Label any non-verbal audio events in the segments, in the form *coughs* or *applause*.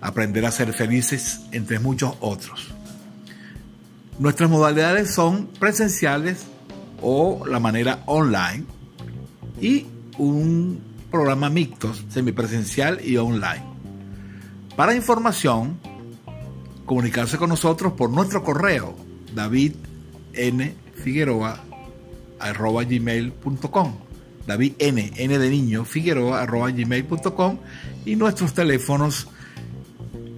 aprender a ser felices, entre muchos otros. Nuestras modalidades son presenciales o la manera online y un programa mixto, semipresencial y online. Para información, comunicarse con nosotros por nuestro correo davidnfigueroa.gmail.com David N, N de niño, Figueroa, gmail.com y nuestros teléfonos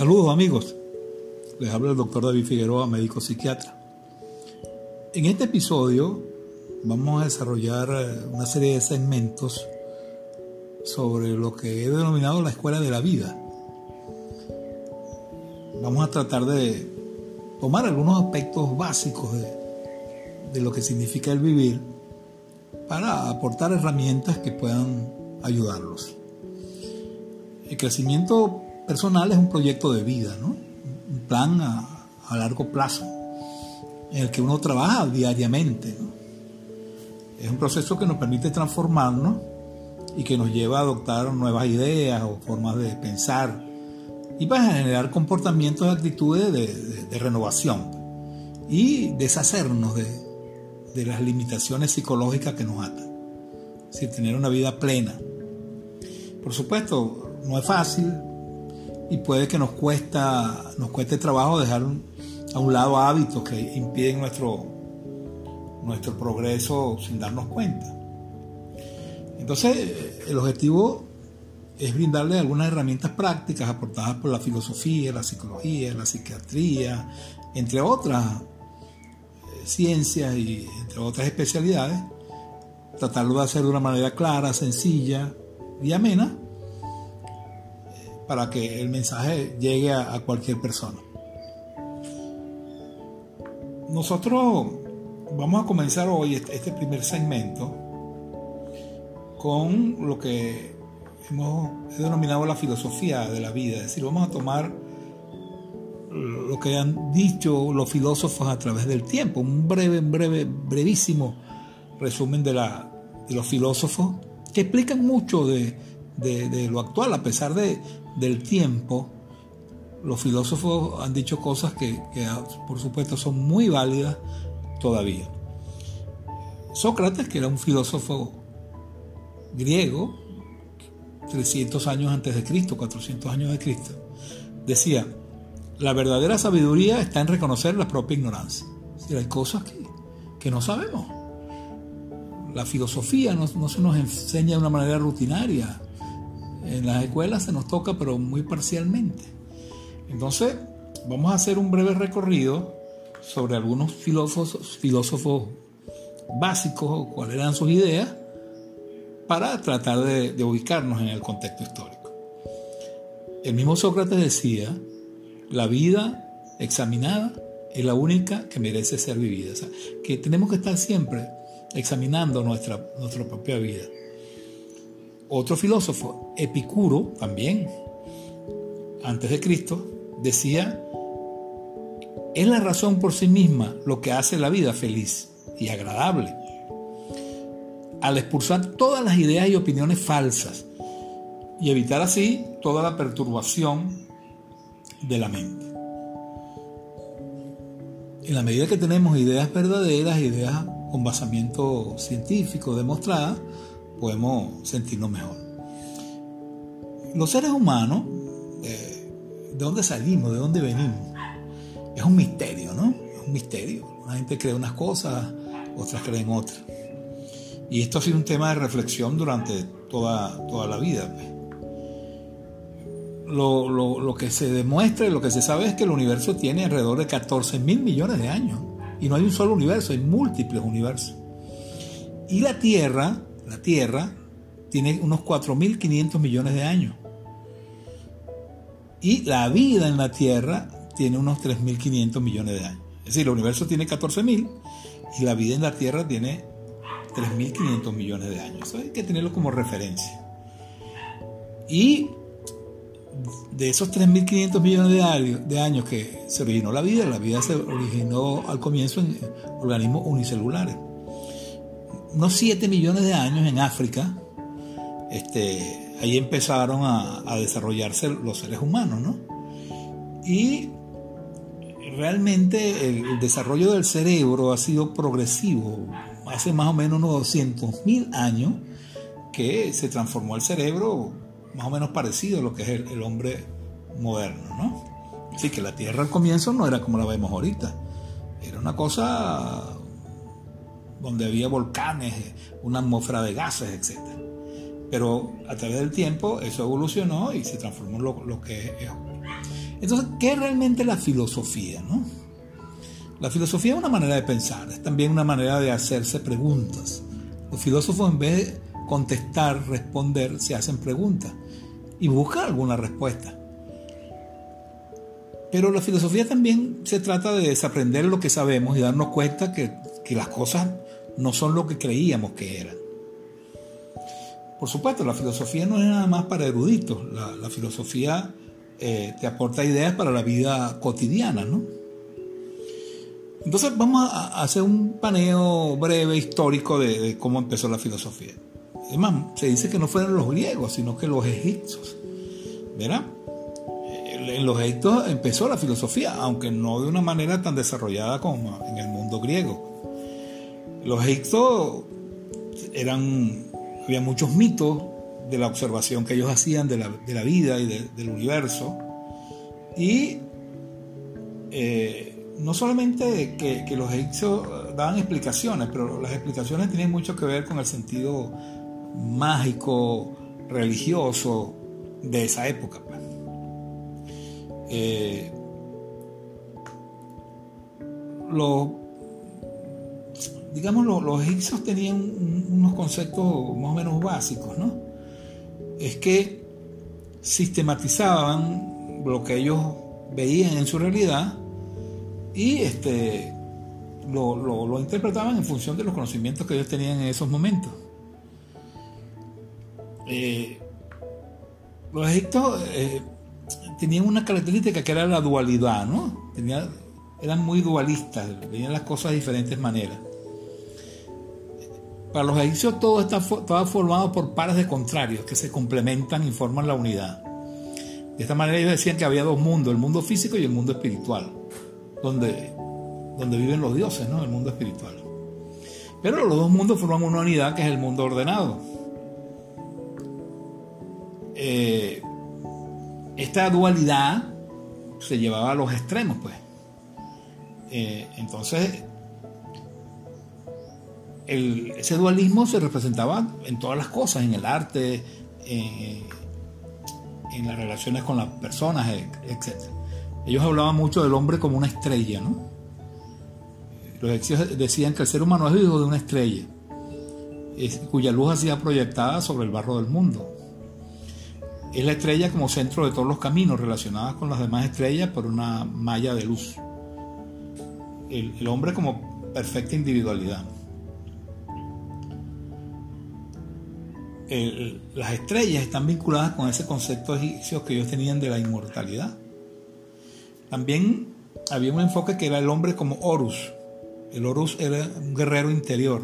Saludos amigos, les habla el doctor David Figueroa, médico psiquiatra. En este episodio vamos a desarrollar eh, una serie de segmentos sobre lo que he denominado la escuela de la vida. Vamos a tratar de tomar algunos aspectos básicos de, de lo que significa el vivir para aportar herramientas que puedan ayudarlos. El crecimiento personal es un proyecto de vida, ¿no? un plan a, largo plazo en el que uno trabaja diariamente. Es un proceso que nos permite transformarnos y que nos lleva a adoptar nuevas ideas o formas de pensar y para generar comportamientos y actitudes de, renovación y deshacernos de, las limitaciones psicológicas que nos atan. Es decir, tener una vida plena. Por supuesto, no es fácil, y puede que nos, cuesta, nos cueste trabajo dejar a un lado hábitos que impiden nuestro, nuestro progreso sin darnos cuenta. Entonces, el objetivo es brindarle algunas herramientas prácticas aportadas por la filosofía, la psicología, la psiquiatría, entre otras eh, ciencias y entre otras especialidades, tratarlo de hacer de una manera clara, sencilla y amena para que el mensaje llegue a, cualquier persona. Nosotros vamos a comenzar hoy este, este primer segmento con lo que hemos denominado la filosofía de la vida, es decir, vamos a tomar lo que han dicho los filósofos a través del tiempo, un breve, breve, brevísimo resumen de, la, de los filósofos que explican mucho de, de, lo actual, a pesar de, del tiempo, los filósofos han dicho cosas que, por supuesto son muy válidas todavía. Sócrates, que era un filósofo griego, 300 años antes de Cristo, 400 años de Cristo, decía, la verdadera sabiduría está en reconocer la propia ignorancia. Es hay cosas que, que no sabemos. La filosofía no, no, se nos enseña de una manera rutinaria. En las escuelas se nos toca, pero muy parcialmente. Entonces, vamos a hacer un breve recorrido sobre algunos filósofos, filósofos básicos, cuáles eran sus ideas, para tratar de, ubicarnos en el contexto histórico. El mismo Sócrates decía, la vida examinada es la única que merece ser vivida. O sea, que tenemos que estar siempre examinando nuestra, nuestra propia vida. Otro filósofo, Epicuro, también, antes de Cristo, decía, es la razón por sí misma lo que hace la vida feliz y agradable al expulsar todas las ideas y opiniones falsas y evitar así toda la perturbación de la mente. En la medida que tenemos ideas verdaderas, ideas con basamiento científico demostradas, podemos sentirnos mejor. Los seres humanos, eh, ¿de dónde salimos? ¿De dónde venimos? Es un misterio, ¿no? Es un misterio. La gente cree unas cosas, otras creen otras. Y esto ha sido un tema de reflexión durante toda, toda la vida. Pues. Lo, que se demuestra y lo que se sabe es que el universo tiene alrededor de 14 mil millones de años. Y no hay un solo universo, hay múltiples universos. Y la Tierra, la Tierra, tiene unos 4.500 millones de años. Y la vida en la Tierra tiene unos 3.500 millones de años. Es decir, el universo tiene 14.000 y la vida en la Tierra tiene 3.500 millones de años. hay que tenerlo como referencia. Y de esos 3.500 millones de años, que se originó la vida, la vida se originó al comienzo en organismos unicelulares. Unos 7 millones de años en África, este, ahí empezaron a, desarrollarse los seres humanos, ¿no? Y realmente el, desarrollo del cerebro ha sido progresivo. Hace más o menos unos 200.000 años que se transformó el cerebro más o menos parecido a lo que es el, hombre moderno, ¿no? Así que la Tierra al comienzo no era como la vemos ahorita. Era una cosa donde había volcanes, una atmósfera de gases, etc. Pero a través del tiempo eso evolucionó y se transformó en lo, que es entonces, ¿qué es realmente la filosofía? No? La filosofía es una manera de pensar, es también una manera de hacerse preguntas. Los filósofos en vez de contestar, responder, se hacen preguntas y buscan alguna respuesta. Pero la filosofía también se trata de desaprender lo que sabemos y darnos cuenta que, las cosas no son lo que creíamos que eran. Por supuesto, la filosofía no es nada más para eruditos, la, filosofía eh, te aporta ideas para la vida cotidiana, ¿no? Entonces vamos a hacer un paneo breve histórico de, cómo empezó la filosofía. Es se dice que no fueron los griegos, sino que los egipcios. ¿Verdad? En los egipcios empezó la filosofía, aunque no de una manera tan desarrollada como en el mundo griego. Los egipcios eran, había muchos mitos, de la observación que ellos hacían de la, vida y del universo. Y eh, no solamente que, que, los egipcios daban explicaciones, pero las explicaciones tienen mucho que ver con el sentido mágico, religioso de esa época. Pues. Eh, los, digamos, los, egipcios tenían unos conceptos más o menos básicos, ¿no? es que sistematizaban lo que ellos veían en su realidad y este, lo, interpretaban en función de los conocimientos que ellos tenían en esos momentos. Eh, los egipcios eh, tenían una característica que era la dualidad, ¿no? eran muy dualistas, veían las cosas de diferentes maneras. Para los egipcios todo está, formado por pares de contrarios que se complementan y forman la unidad. De esta manera ellos decían que había dos mundos, el mundo físico y el mundo espiritual, donde, donde viven los dioses, ¿no? el mundo espiritual. Pero los dos mundos forman una unidad que es el mundo ordenado. eh, esta dualidad se llevaba a los extremos, pues. Eh, entonces, ese dualismo se representaba en todas las cosas, en el arte, en las relaciones con las personas, etc. Ellos hablaban mucho del hombre como una estrella, ¿no? Los egipcios decían que el ser humano es hijo de una estrella, cuya luz ha sido proyectada sobre el barro del mundo. Es la estrella como centro de todos los caminos relacionados con las demás estrellas por una malla de luz. El, hombre como perfecta individualidad. Las estrellas están vinculadas con ese concepto egipcio que ellos tenían de la inmortalidad. También había un enfoque que era el hombre como Horus. El Horus era un guerrero interior.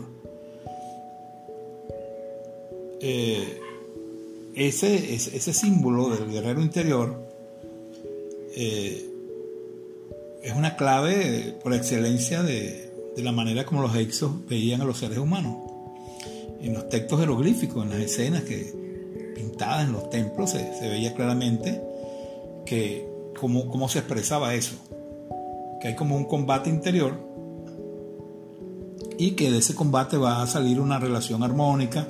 Eh, ese, ese, símbolo del guerrero interior eh, es una clave por excelencia de, la manera como los egipcios veían a los seres humanos. En los textos jeroglíficos, en las escenas que pintadas en los templos, se, veía claramente que cómo, cómo se expresaba eso. Que hay como un combate interior y que de ese combate va a salir una relación armónica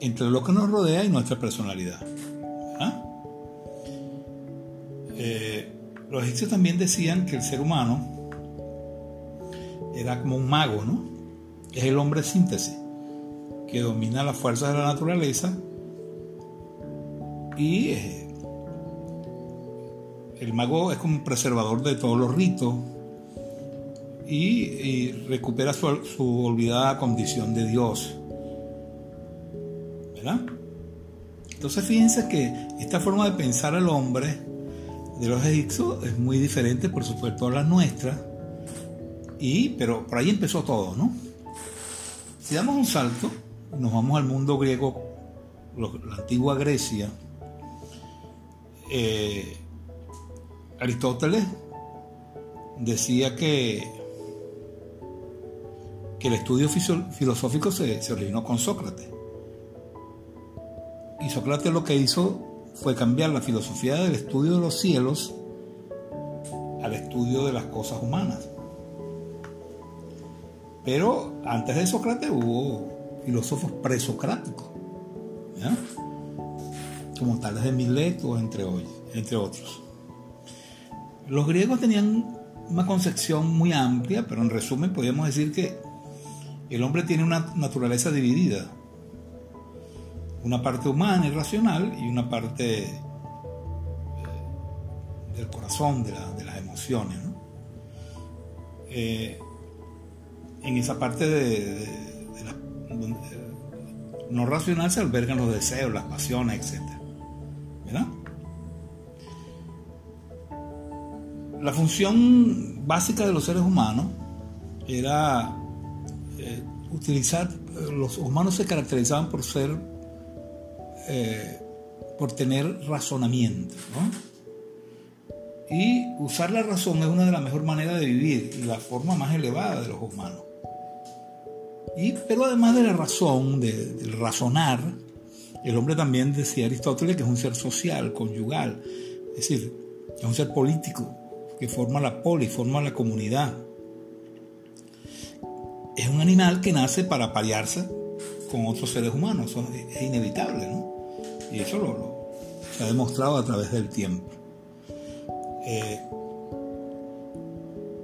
entre lo que nos rodea y nuestra personalidad. ¿Ah? Eh, los egipcios también decían que el ser humano era como un mago, ¿no? Es el hombre síntesis, que domina las fuerzas de la naturaleza y eh, el mago es como un preservador de todos los ritos y, recupera su, su olvidada condición de Dios entonces fíjense que esta forma de pensar al hombre de los egipcios es muy diferente, por supuesto, a la nuestra. Y, pero por ahí empezó todo, ¿no? Si damos un salto, nos vamos al mundo griego, la antigua Grecia, eh, Aristóteles decía que, que el estudio filosófico se originó con Sócrates. Y Sócrates lo que hizo fue cambiar la filosofía del estudio de los cielos al estudio de las cosas humanas. Pero antes de Sócrates hubo filósofos presocráticos, como tales de Mileto, entre, entre otros. Los griegos tenían una concepción muy amplia, pero en resumen podríamos decir que el hombre tiene una naturaleza dividida una parte humana y racional y una parte eh, del corazón, de, las emociones. Eh, en esa parte de, la, no racional se albergan los deseos, las pasiones, etc. ¿verdad? La función básica de los seres humanos era eh, utilizar, los humanos se caracterizaban por ser eh, por tener razonamiento. Y usar la razón es una de las mejores maneras de vivir y la forma más elevada de los humanos. Pero además de la razón, del razonar, el hombre también decía Aristóteles que es un ser social, conyugal, es decir, es un ser político que forma la poli, forma la comunidad. Es un animal que nace para pariarse con otros seres humanos, eso es inevitable, ¿no? Y eso lo, se ha demostrado a través del tiempo. Eh,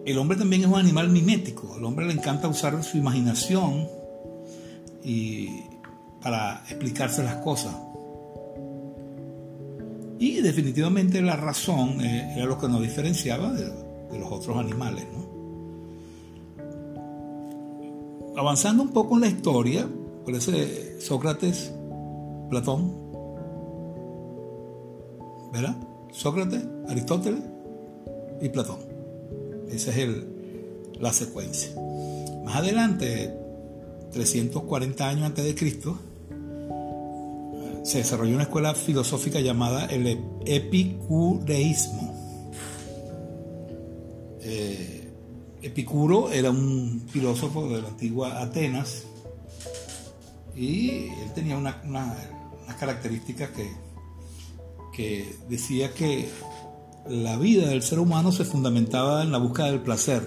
el hombre también es un animal mimético. Al hombre le encanta usar su imaginación y para explicarse las cosas. Y definitivamente la razón eh, era lo que nos diferenciaba de, los otros animales. Avanzando un poco en la historia, por eso Sócrates, Platón, ¿verdad? Sócrates, Aristóteles y Platón. Esa es la secuencia. Más adelante, 340 años antes de Cristo, se desarrolló una escuela filosófica llamada el epicureísmo. Eh, Epicuro era un filósofo de la antigua Atenas y él tenía unas características que que decía que la vida del ser humano se fundamentaba en la búsqueda del placer.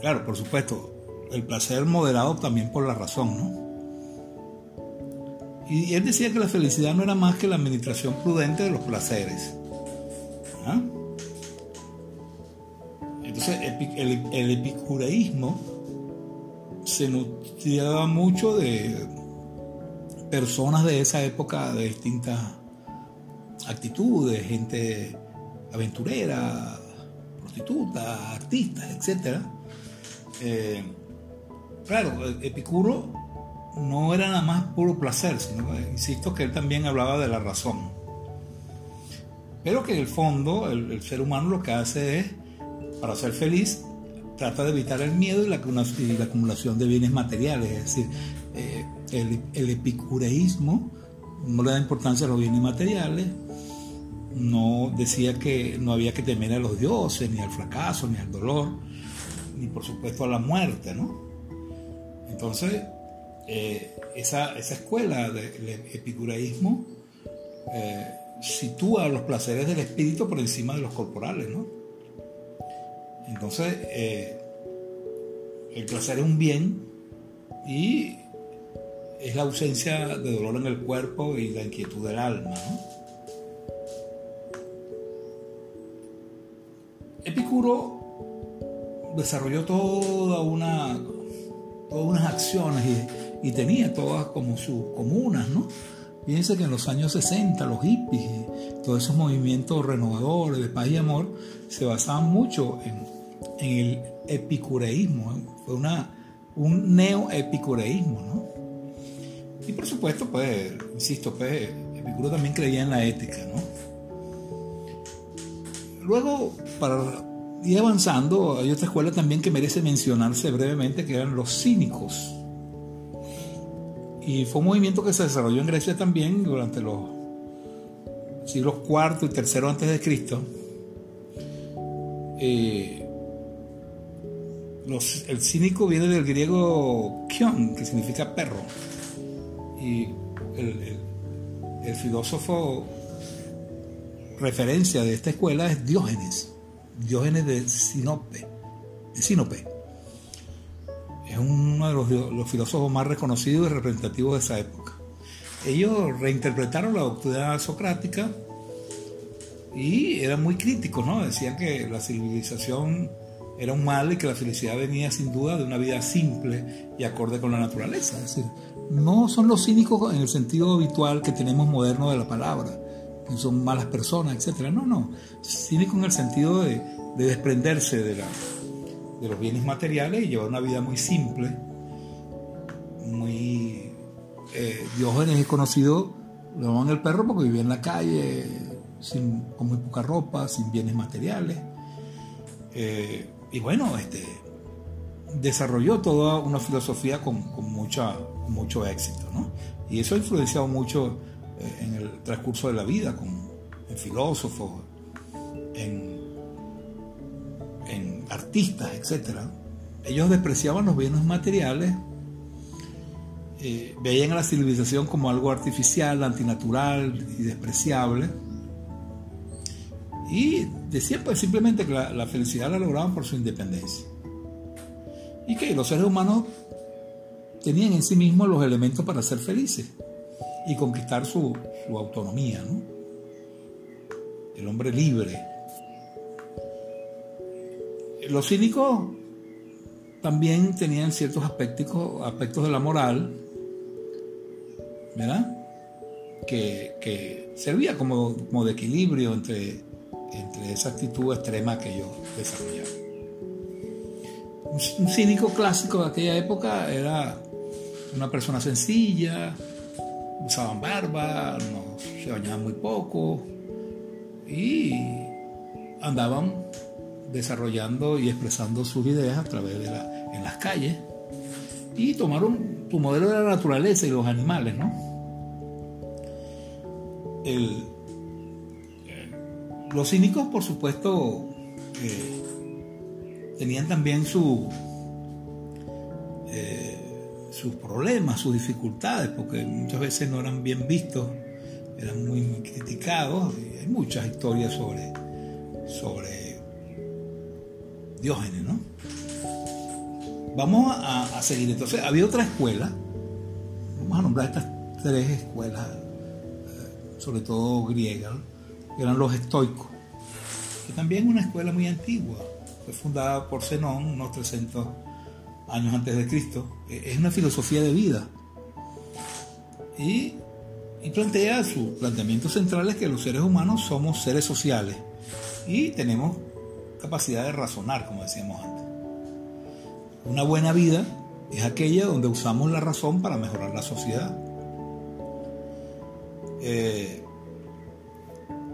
Claro, por supuesto, el placer moderado también por la razón, ¿no? Y él decía que la felicidad no era más que la administración prudente de los placeres. ¿Ah? Entonces, el, epicureísmo se nutriaba mucho de personas de esa época de distintas actitudes, gente aventurera, prostituta, artistas, etc. Eh, claro, Epicuro no era nada más puro placer, sino, insisto, que él también hablaba de la razón. Pero que en el fondo el, ser humano lo que hace es, para ser feliz, trata de evitar el miedo y la, acumulación de bienes materiales. Es decir, eh, el, epicureísmo no le da importancia a los bienes materiales, no decía que no había que temer a los dioses, ni al fracaso, ni al dolor, ni por supuesto a la muerte, ¿no? Entonces, eh, esa, escuela del epicureísmo eh, sitúa los placeres del espíritu por encima de los corporales, ¿no? Entonces, eh, el placer es un bien y es la ausencia de dolor en el cuerpo y la inquietud del alma, ¿no? Epicuro desarrolló toda una, todas unas acciones y tenía todas como sus comunas, ¿no? Fíjense que en los años 60 los hippies todos esos movimientos renovadores de paz y amor se basaban mucho en, el epicureísmo, ¿eh? fue una, un neo-epicureísmo, ¿no? Y por supuesto, pues, insisto, pues, Epicuro también creía en la ética, ¿no? Luego, para ir avanzando, hay otra escuela también que merece mencionarse brevemente, que eran los cínicos. Y fue un movimiento que se desarrolló en Grecia también durante los siglos IV y III antes de Cristo. Eh, el cínico viene del griego kion, que significa perro. Y el, filósofo referencia de esta escuela es Diógenes, Diógenes de Sinope, de Sinope es uno de los, filósofos más reconocidos y representativos de esa época. Ellos reinterpretaron la doctrina socrática y eran muy críticos, ¿no? Decían que la civilización era un mal y que la felicidad venía sin duda de una vida simple y acorde con la naturaleza. Es decir, no son los cínicos en el sentido habitual que tenemos moderno de la palabra, son malas personas, etc. No, no. Cínico en el sentido de desprenderse de los bienes materiales y llevar una vida muy simple, muy... Eh, Diógenes es conocido, lo llaman el perro porque vivía en la calle, sin, con muy poca ropa, sin bienes materiales. Eh, y bueno, este, desarrolló toda una filosofía con, mucho éxito. ¿no? Y eso ha influenciado mucho en el transcurso de la vida, con, en filósofos, en artistas, etc. Ellos despreciaban los bienes materiales, eh, veían a la civilización como algo artificial, antinatural y despreciable. Y decían pues simplemente que la, felicidad la lograban por su independencia. Y que los seres humanos tenían en sí mismos los elementos para ser felices y conquistar su, su autonomía, ¿no? El hombre libre, los cínicos también tenían ciertos aspectos, aspectos de la moral, ¿verdad? Que, servía como, como, de equilibrio entre, entre esa actitud extrema que ellos desarrollaban. Un, un cínico clásico de aquella época era una persona sencilla, usaban barba, no, se bañaban muy poco y andaban desarrollando y expresando sus ideas a través de la, en las calles y tomaron tu modelo de la naturaleza y los animales, ¿no? los cínicos, por supuesto, eh, tenían también su, eh, sus problemas, sus dificultades, porque muchas veces no eran bien vistos eran muy, criticados. hay muchas historias sobre, sobre Diógenes, ¿no? Vamos a, seguir. Entonces, había otra escuela. Vamos a nombrar estas tres escuelas, eh, sobre todo griegas, que eran los estoicos, que también una escuela muy antigua. Fue fundada por Zenón unos 300 años antes de Cristo. Es una filosofía de vida. Y, y plantea, su planteamiento central es que los seres humanos somos seres sociales y tenemos capacidad de razonar, como decíamos antes. Una buena vida es aquella donde usamos la razón para mejorar la sociedad. Eh,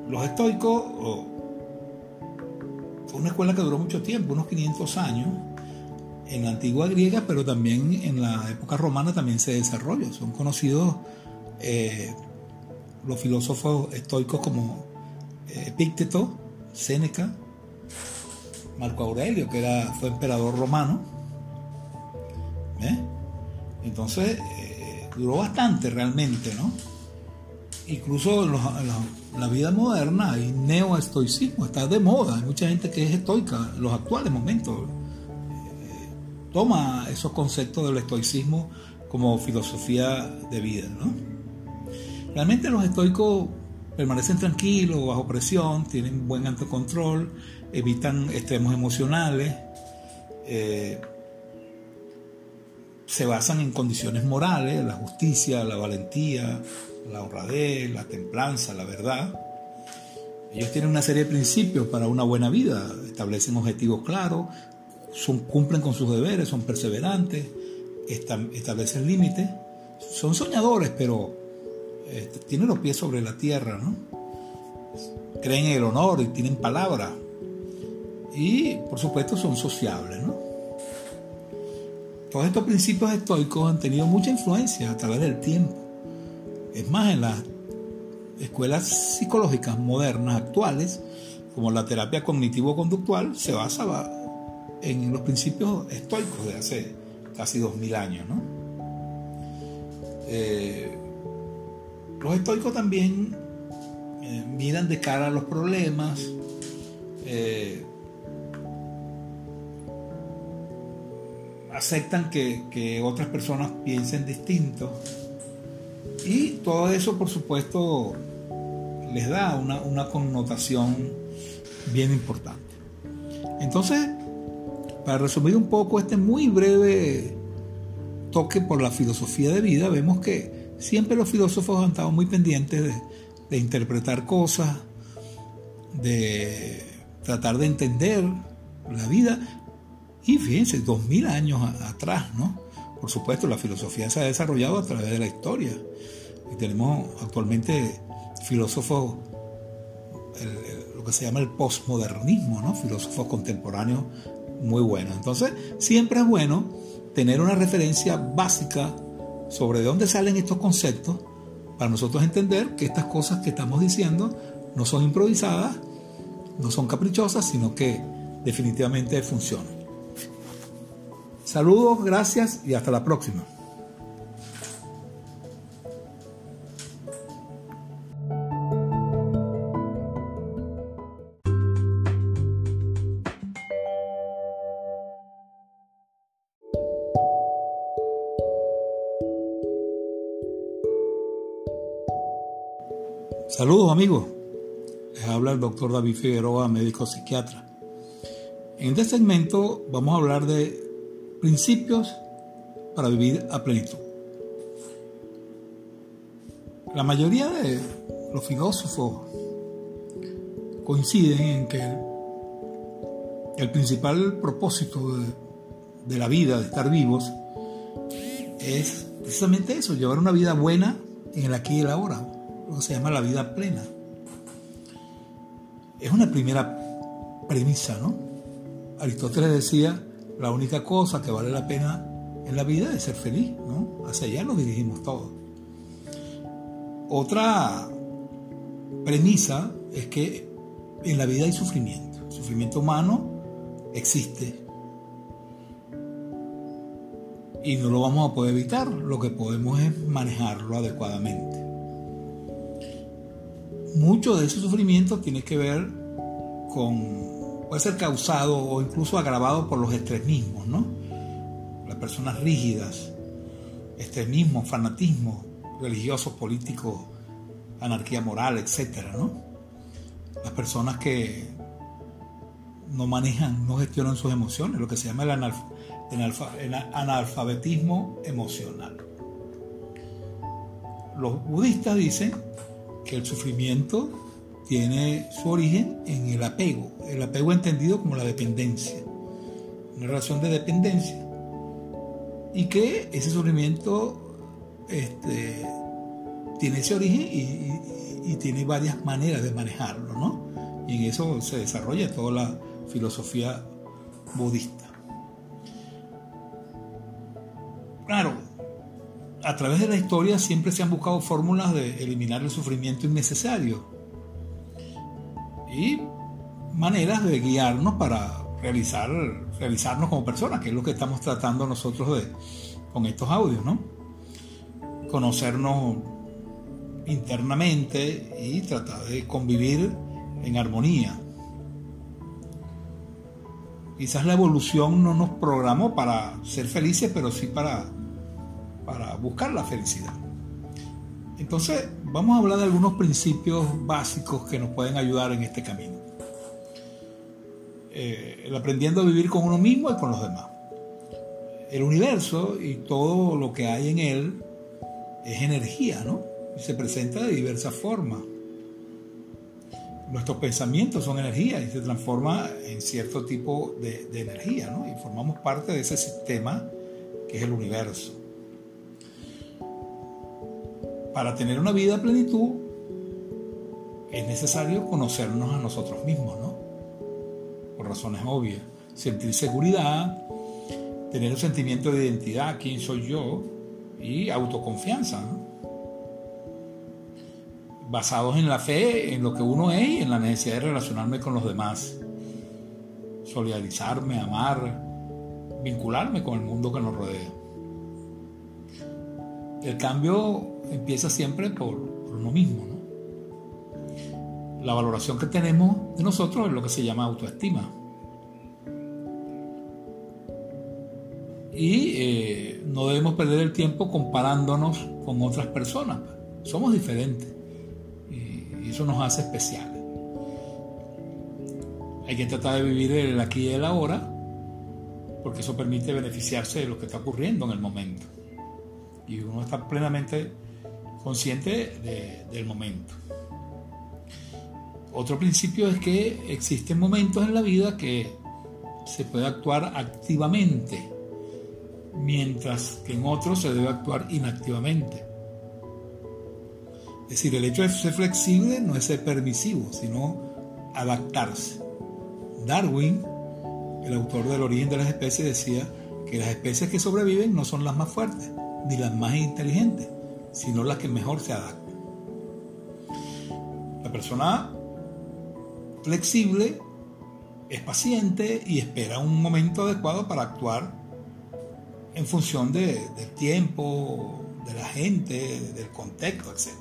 los estoicos fue una escuela que duró mucho tiempo, unos 500 años, en la antigua griega, pero también en la época romana también se desarrolló. Son conocidos eh, los filósofos estoicos como eh, Epícteto, Séneca, Marco Aurelio, que era, fue emperador romano. Entonces, eh, duró bastante realmente, ¿no? Incluso la vida moderna hay neoestoicismo, está de moda, hay mucha gente que es estoica los actuales momentos. Toma esos conceptos del estoicismo como filosofía de vida, ¿no? Realmente los estoicos permanecen tranquilos, bajo presión, tienen buen autocontrol, evitan extremos emocionales, eh, se basan en condiciones morales, la justicia, la valentía, la honradez, la templanza, la verdad. Ellos tienen una serie de principios para una buena vida, establecen objetivos claros, son, cumplen con sus deberes, son perseverantes, establecen límites, son soñadores, pero este, tienen los pies sobre la tierra, ¿no? creen en el honor y tienen palabra. Y por supuesto son sociables, ¿no? Todos estos principios estoicos han tenido mucha influencia a través del tiempo. Es más, en las escuelas psicológicas modernas actuales, como la terapia cognitivo-conductual, se basa en los principios estoicos de hace casi dos mil años. ¿no? Eh, los estoicos también eh, miran de cara a los problemas, eh, aceptan que, otras personas piensen distinto y todo eso por supuesto les da una, una connotación bien importante. Entonces, para resumir un poco este muy breve toque por la filosofía de vida, vemos que siempre los filósofos han estado muy pendientes de, interpretar cosas, de tratar de entender la vida. Y fíjense, dos mil años atrás, ¿no? Por supuesto, la filosofía se ha desarrollado a través de la historia. Y tenemos actualmente filósofos, lo que se llama el postmodernismo, ¿no? Filósofos contemporáneos muy buenos. Entonces, siempre es bueno tener una referencia básica sobre de dónde salen estos conceptos para nosotros entender que estas cosas que estamos diciendo no son improvisadas, no son caprichosas, sino que definitivamente funcionan. Saludos, gracias y hasta la próxima. Saludos amigos, les habla el doctor David Figueroa, médico psiquiatra. En este segmento vamos a hablar de principios para vivir a plenitud. La mayoría de los filósofos coinciden en que el, principal propósito de, de la vida, de estar vivos, es precisamente eso, llevar una vida buena en el aquí y el ahora se llama la vida plena. Es una primera premisa, ¿no? Aristóteles decía, la única cosa que vale la pena en la vida es ser feliz, ¿no? Hacia allá nos dirigimos todos. Otra premisa es que en la vida hay sufrimiento. Sufrimiento humano existe. Y no lo vamos a poder evitar, lo que podemos es manejarlo adecuadamente. Mucho de ese sufrimiento tiene que ver con, puede ser causado o incluso agravado por los extremismos, ¿no? Las personas rígidas, extremismos, fanatismos religiosos, políticos, anarquía moral, etcétera, ¿no? Las personas que no manejan, no gestionan sus emociones, lo que se llama el, analfabetismo emocional. Los budistas dicen que el sufrimiento tiene su origen en el apego, el apego entendido como la dependencia, una relación de dependencia, y que ese sufrimiento este, tiene ese origen y, y, tiene varias maneras de manejarlo, ¿no? Y en eso se desarrolla toda la filosofía budista. Claro, a través de la historia siempre se han buscado fórmulas de eliminar el sufrimiento innecesario y maneras de guiarnos para realizar, realizarnos como personas, que es lo que estamos tratando nosotros de, con estos audios, ¿no? Conocernos internamente y tratar de convivir en armonía. Quizás la evolución no nos programó para ser felices, pero sí para, para buscar la felicidad. Entonces, vamos a hablar de algunos principios básicos que nos pueden ayudar en este camino. Eh, el aprendiendo a vivir con uno mismo y con los demás. El universo y todo lo que hay en él es energía, ¿no? Y se presenta de diversas formas nuestros pensamientos son energía y se transforma en cierto tipo de, energía, ¿no? Y formamos parte de ese sistema que es el universo. Para tener una vida a plenitud es necesario conocernos a nosotros mismos, ¿no? Por razones obvias. Sentir seguridad, tener un sentimiento de identidad, quién soy yo, y autoconfianza, ¿no? basados en la fe, en lo que uno es y en la necesidad de relacionarme con los demás. Solidarizarme, amar, vincularme con el mundo que nos rodea. El cambio empieza siempre por, uno mismo. La valoración que tenemos de nosotros es lo que se llama autoestima. Y eh, no debemos perder el tiempo comparándonos con otras personas. Somos diferentes eso nos hace especiales. Hay que tratar de vivir el aquí y el ahora, porque eso permite beneficiarse de lo que está ocurriendo en el momento. Y uno está plenamente consciente del momento. Otro principio es que existen momentos en la vida que se puede actuar activamente, mientras que en otros se debe actuar inactivamente. Es decir, el hecho de ser flexible no es ser permisivo, sino adaptarse. Darwin, el autor del origen de las especies, decía que las especies que sobreviven no son las más fuertes ni las más inteligentes, sino las que mejor se adaptan. La persona flexible es paciente y espera un momento adecuado para actuar en función del tiempo, de la gente, del contexto, etc.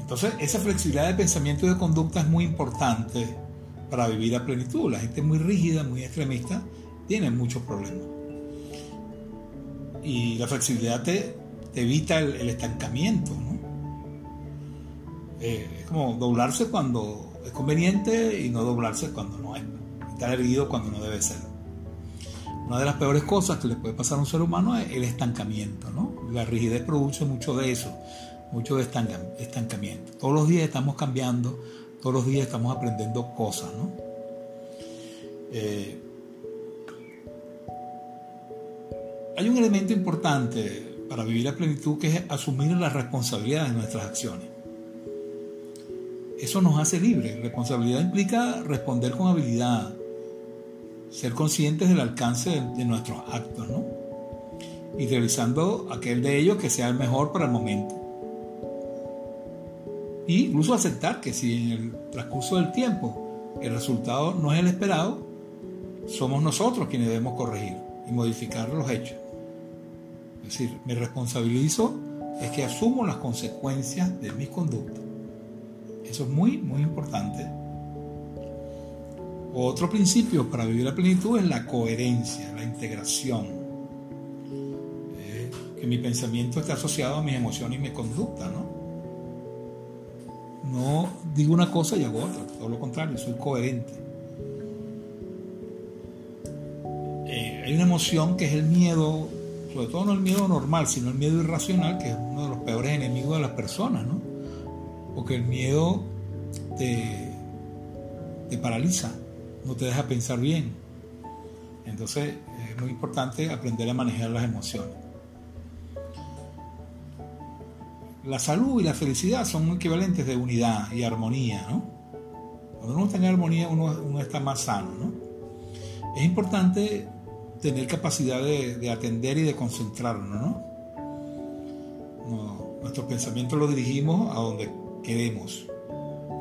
Entonces, esa flexibilidad de pensamiento y de conducta es muy importante para vivir a plenitud. La gente muy rígida, muy extremista, tiene muchos problemas. Y la flexibilidad te, evita el, estancamiento. Eh, es como doblarse cuando es conveniente y no doblarse cuando no es. Estar erguido cuando no debe ser. Una de las peores cosas que le puede pasar a un ser humano es el estancamiento. ¿no? La rigidez produce mucho de eso mucho de estancamiento. Todos los días estamos cambiando, todos los días estamos aprendiendo cosas, ¿no? Eh, hay un elemento importante para vivir a plenitud que es asumir la responsabilidad de nuestras acciones. Eso nos hace libres. Responsabilidad implica responder con habilidad, ser conscientes del alcance de, nuestros actos, ¿no? Y realizando aquel de ellos que sea el mejor para el momento incluso aceptar que si en el transcurso del tiempo el resultado no es el esperado, somos nosotros quienes debemos corregir y modificar los hechos. Es decir, me responsabilizo es que asumo las consecuencias de mis conductas. Eso es muy, muy importante. Otro principio para vivir la plenitud es la coherencia, la integración. Eh, que mi pensamiento esté asociado a mis emociones y mi conducta, ¿no? No digo una cosa y hago otra, todo lo contrario, soy coherente. Eh, hay una emoción que es el miedo, sobre todo no el miedo normal, sino el miedo irracional, que es uno de los peores enemigos de las personas, ¿no? Porque el miedo te, te paraliza, no te deja pensar bien. Entonces es muy importante aprender a manejar las emociones. La salud y la felicidad son equivalentes de unidad y armonía, ¿no? Cuando uno está en armonía, uno, está más sano, ¿no? Es importante tener capacidad de, atender y de concentrarnos, ¿no? nuestros pensamientos los dirigimos a donde queremos.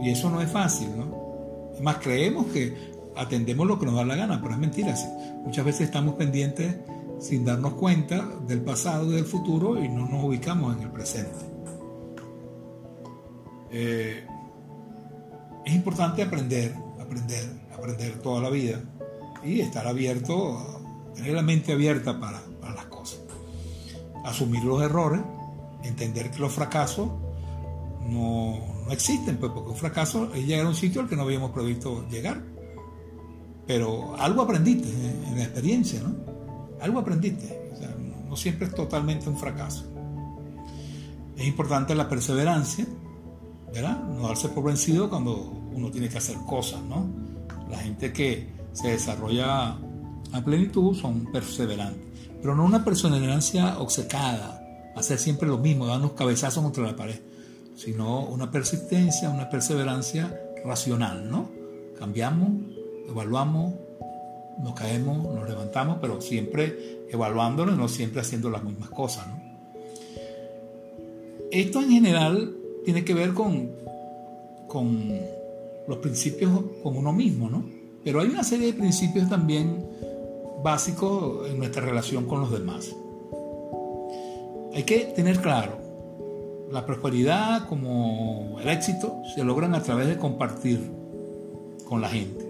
Y eso no es fácil, ¿no? Además, creemos que atendemos lo que nos da la gana, pero es mentira. Muchas veces estamos pendientes sin darnos cuenta del pasado y del futuro y no nos ubicamos en el presente. Eh, es importante aprender, aprender, aprender toda la vida y estar abierto, tener la mente abierta para, las cosas. Asumir los errores, entender que los fracasos no, existen, pues porque un fracaso es llegar a un sitio al que no habíamos previsto llegar. Pero algo aprendiste en, la experiencia, ¿no? Algo aprendiste. no siempre es totalmente un fracaso. Es importante la perseverancia, ¿verdad? No darse por vencido cuando uno tiene que hacer cosas, ¿no? La gente que se desarrolla a plenitud son perseverantes, pero no una perseverancia obcecada, hacer siempre lo mismo, darnos cabezazos contra la pared, sino una persistencia, una perseverancia racional, ¿no? Cambiamos, evaluamos, nos caemos, nos levantamos, pero siempre evaluándolo y no siempre haciendo las mismas cosas, ¿no? Esto en general tiene que ver con, con los principios con uno mismo, ¿no? Pero hay una serie de principios también básicos en nuestra relación con los demás. Hay que tener claro, la prosperidad como el éxito se logran a través de compartir con la gente.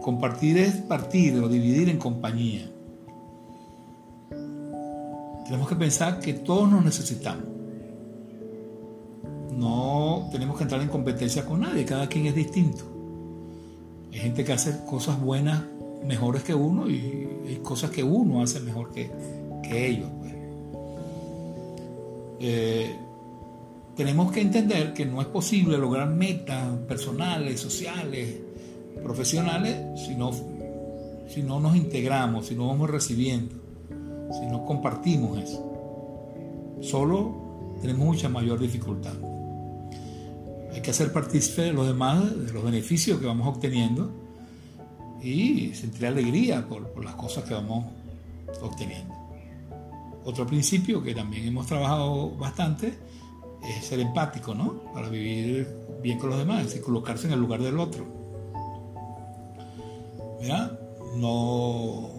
Compartir es partir o dividir en compañía. Tenemos que pensar que todos nos necesitamos no tenemos que entrar en competencia con nadie, cada quien es distinto. Hay gente que hace cosas buenas mejores que uno y cosas que uno hace mejor que, ellos. Pues. Eh, tenemos que entender que no es posible lograr metas personales, sociales, profesionales, si no, si no nos integramos, si no vamos recibiendo, si no compartimos eso. Solo tenemos mucha mayor dificultad. Hay que hacer partícipe de los demás, de los beneficios que vamos obteniendo y sentir alegría por, las cosas que vamos obteniendo. Otro principio que también hemos trabajado bastante es ser empático, ¿no? Para vivir bien con los demás, y colocarse en el lugar del otro. ¿Verdad? No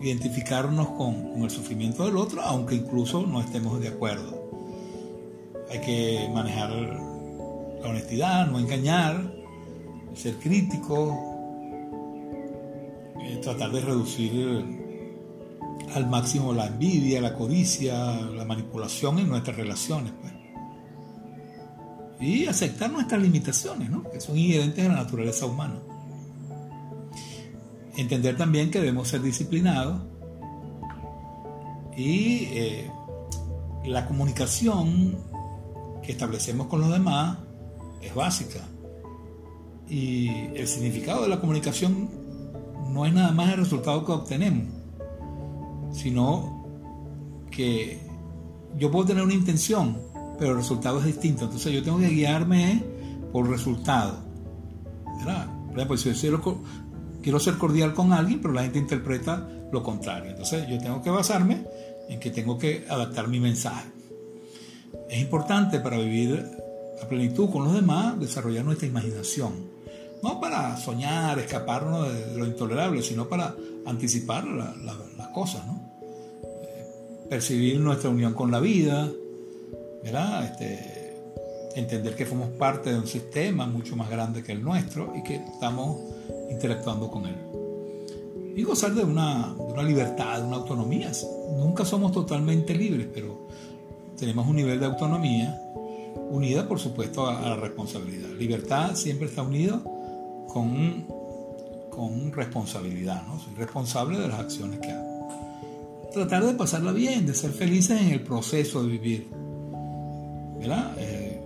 identificarnos con, con, el sufrimiento del otro, aunque incluso no estemos de acuerdo. Hay que manejar la honestidad, no engañar, ser crítico, eh, tratar de reducir al máximo la envidia, la codicia, la manipulación en nuestras relaciones. Pues. Y aceptar nuestras limitaciones, ¿no? que son inherentes a la naturaleza humana. Entender también que debemos ser disciplinados y eh, la comunicación que establecemos con los demás es básica. Y el significado de la comunicación no es nada más el resultado que obtenemos, sino que yo puedo tener una intención, pero el resultado es distinto. Entonces yo tengo que guiarme por resultado. si yo quiero ser cordial con alguien, pero la gente interpreta lo contrario. Entonces yo tengo que basarme en que tengo que adaptar mi mensaje. Es importante para vivir a plenitud con los demás, desarrollar nuestra imaginación. No para soñar, escaparnos de lo intolerable, sino para anticipar las cosas, ¿no? percibir nuestra unión con la vida, ¿verdad? Este, entender que somos parte de un sistema mucho más grande que el nuestro y que estamos interactuando con él. Y gozar de una, libertad, de una autonomía. Nunca somos totalmente libres, pero tenemos un nivel de autonomía unida, por supuesto, a, la responsabilidad. Libertad siempre está unido con, con responsabilidad, ¿no? Soy responsable de las acciones que hago. Tratar de pasarla bien, de ser felices en el proceso de vivir. ¿Verdad? Eh,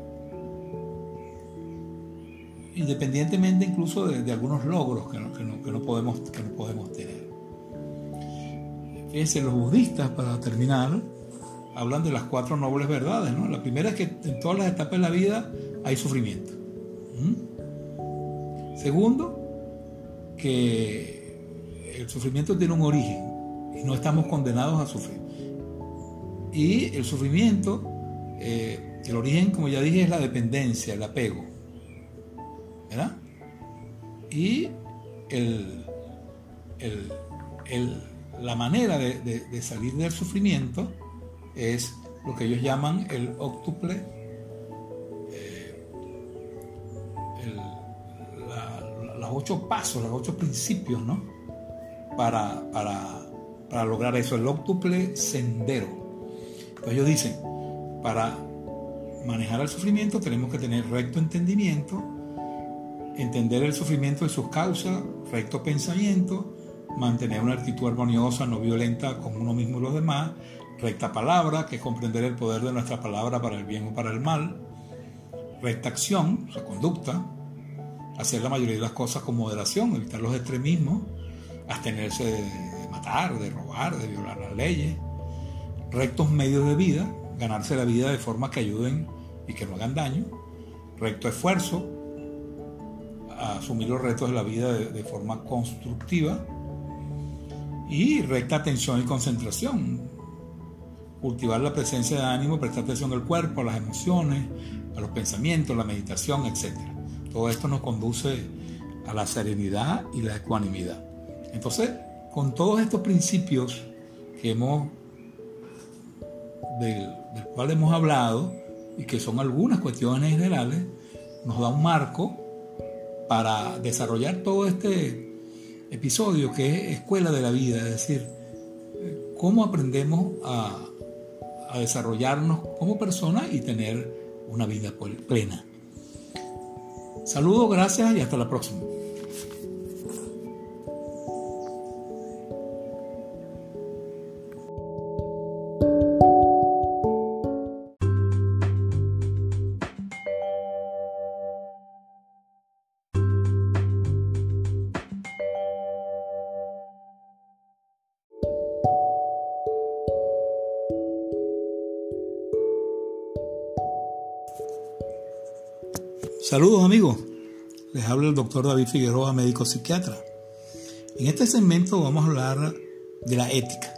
independientemente incluso de, algunos logros que no, podemos, que no podemos tener. Fíjense, los budistas, para terminar, hablan de las cuatro nobles verdades. ¿no? La primera es que en todas las etapas de la vida hay sufrimiento. ¿Mm? Segundo, que el sufrimiento tiene un origen y no estamos condenados a sufrir. Y el sufrimiento, eh, el origen, como ya dije, es la dependencia, el apego. ¿Verdad? Y la manera de salir del sufrimiento es lo que ellos llaman el octuple, ocho pasos, los ocho principios, ¿no? Para, para, lograr eso, el octuple sendero. Entonces ellos dicen, para manejar el sufrimiento tenemos que tener recto entendimiento, entender el sufrimiento y sus causas, recto pensamiento, mantener una actitud armoniosa, no violenta con uno mismo y los demás, recta palabra, que es comprender el poder de nuestra palabra para el bien o para el mal, recta acción, su conducta, hacer la mayoría de las cosas con moderación, evitar los extremismos, abstenerse de matar, de robar, de violar las leyes, rectos medios de vida, ganarse la vida de forma que ayuden y que no hagan daño, recto esfuerzo, asumir los retos de la vida de, forma constructiva y recta atención y concentración, cultivar la presencia de ánimo, prestar atención al cuerpo, a las emociones, a los pensamientos, la meditación, etc. Todo esto nos conduce a la serenidad y la ecuanimidad. Entonces, con todos estos principios que hemos, del, cual hemos hablado y que son algunas cuestiones generales, nos da un marco para desarrollar todo este episodio que es escuela de la vida, es decir, cómo aprendemos a a desarrollarnos como personas y tener una vida plena. Saludos, gracias y hasta la próxima. Les habla el doctor David Figueroa, médico psiquiatra. En este segmento vamos a hablar de la ética.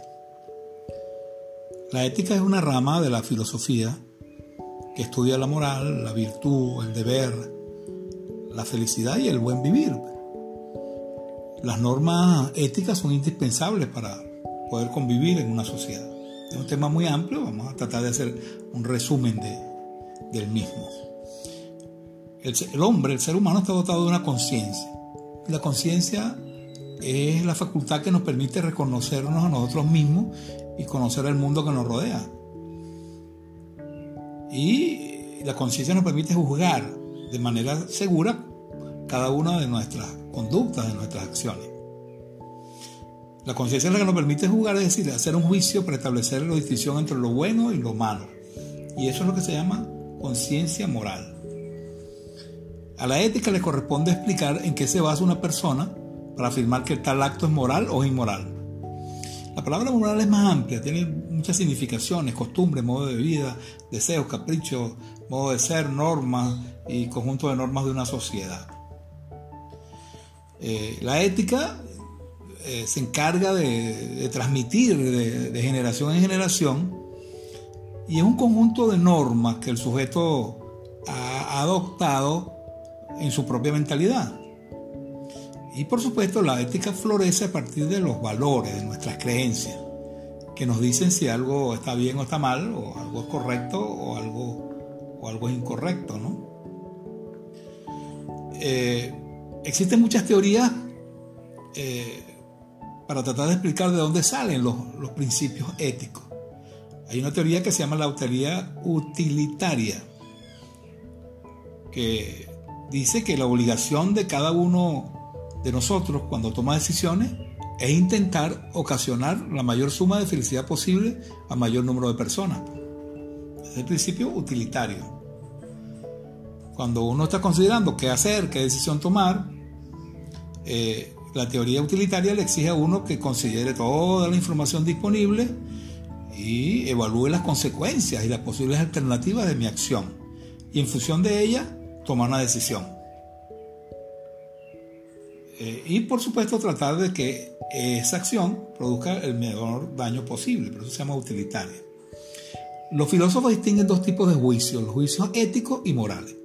La ética es una rama de la filosofía que estudia la moral, la virtud, el deber, la felicidad y el buen vivir. Las normas éticas son indispensables para poder convivir en una sociedad. Es un tema muy amplio, vamos a tratar de hacer un resumen de, del mismo. El, hombre, el ser humano está dotado de una conciencia. La conciencia es la facultad que nos permite reconocernos a nosotros mismos y conocer el mundo que nos rodea. Y la conciencia nos permite juzgar de manera segura cada una de nuestras conductas, de nuestras acciones. La conciencia es la que nos permite juzgar, es decir, hacer un juicio para establecer la distinción entre lo bueno y lo malo. Y eso es lo que se llama conciencia moral. A la ética le corresponde explicar en qué se basa una persona para afirmar que tal acto es moral o inmoral. La palabra moral es más amplia, tiene muchas significaciones, costumbres, modo de vida, deseos, caprichos, modo de ser, normas y conjunto de normas de una sociedad. Eh, la ética eh, se encarga de, transmitir de, generación en generación y es un conjunto de normas que el sujeto ha adoptado en su propia mentalidad. Y por supuesto la ética florece a partir de los valores, de nuestras creencias, que nos dicen si algo está bien o está mal, o algo es correcto o algo, o algo es incorrecto, ¿no? Eh, existen muchas teorías eh, para tratar de explicar de dónde salen los, los, principios éticos. Hay una teoría que se llama la teoría utilitaria, que dice que la obligación de cada uno de nosotros cuando toma decisiones es intentar ocasionar la mayor suma de felicidad posible a mayor número de personas. Es el principio utilitario. Cuando uno está considerando qué hacer, qué decisión tomar, eh, la teoría utilitaria le exige a uno que considere toda la información disponible y evalúe las consecuencias y las posibles alternativas de mi acción. Y en función de ella, tomar una decisión. Eh, y por supuesto tratar de que esa acción produzca el menor daño posible, por eso se llama utilitaria. Los filósofos distinguen dos tipos de juicios, los juicios éticos y morales,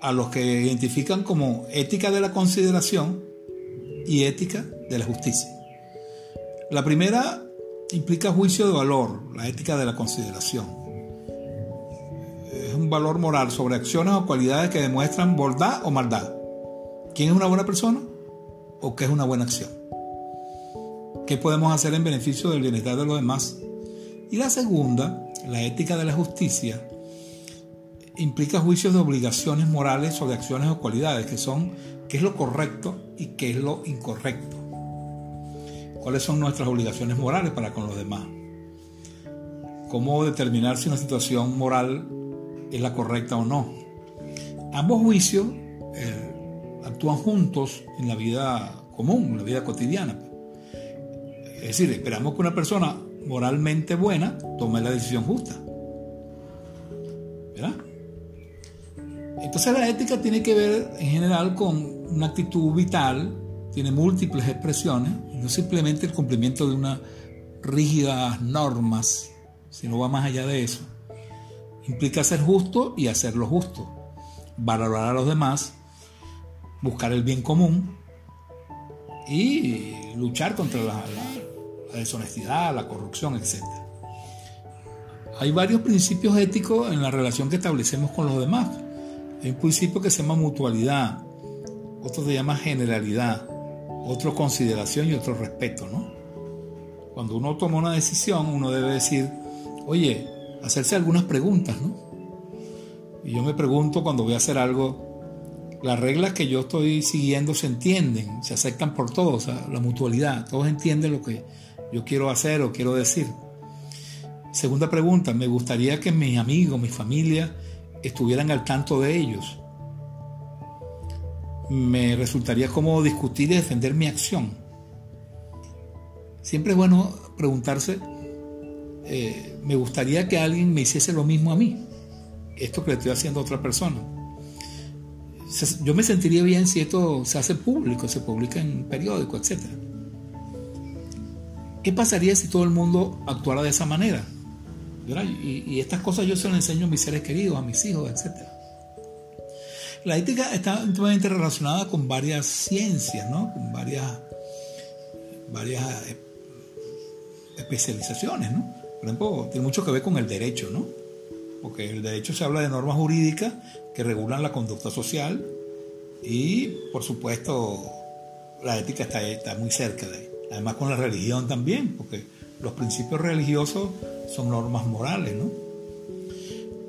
a los que identifican como ética de la consideración y ética de la justicia. La primera implica juicio de valor, la ética de la consideración. Un valor moral sobre acciones o cualidades que demuestran bondad o maldad. ¿Quién es una buena persona? o qué es una buena acción. ¿Qué podemos hacer en beneficio del bienestar de los demás? Y la segunda, la ética de la justicia, implica juicios de obligaciones morales sobre acciones o cualidades, que son qué es lo correcto y qué es lo incorrecto. ¿Cuáles son nuestras obligaciones morales para con los demás? ¿Cómo determinar si una situación moral es la correcta o no? Ambos juicios eh, actúan juntos en la vida común, en la vida cotidiana. Es decir, esperamos que una persona moralmente buena tome la decisión justa. ¿Verdad? Entonces la ética tiene que ver en general con una actitud vital, tiene múltiples expresiones, no simplemente el cumplimiento de unas rígidas normas, sino va más allá de eso. Implica ser justo y hacer lo justo, valorar a los demás, buscar el bien común y luchar contra la, deshonestidad, la corrupción, etc. Hay varios principios éticos en la relación que establecemos con los demás. Hay un principio que se llama mutualidad, otro se llama generalidad, otro consideración y otro respeto, ¿no? Cuando uno toma una decisión, uno debe decir, oye, hacerse algunas preguntas, ¿no? Y yo me pregunto cuando voy a hacer algo, las reglas que yo estoy siguiendo se entienden, se aceptan por todos, la mutualidad, todos entienden lo que yo quiero hacer o quiero decir. Segunda pregunta, me gustaría que mis amigos, mi familia estuvieran al tanto de ellos. Me resultaría cómodo discutir y defender mi acción. Siempre es bueno preguntarse, eh, me gustaría que alguien me hiciese lo mismo a mí, esto que le estoy haciendo a otra persona yo me sentiría bien si esto se hace público, se publica en periódico, etc. ¿Qué pasaría si todo el mundo actuara de esa manera? Y, estas cosas yo se las enseño a mis seres queridos, a mis hijos, etc. La ética está íntimamente relacionada con varias ciencias, ¿no? con varias, varias especializaciones. ¿no? Por ejemplo, tiene mucho que ver con el derecho, ¿no? porque el derecho se habla de normas jurídicas que regulan la conducta social y, por supuesto, la ética está, está muy cerca de ahí. Además con la religión también, porque los principios religiosos son normas morales, ¿no?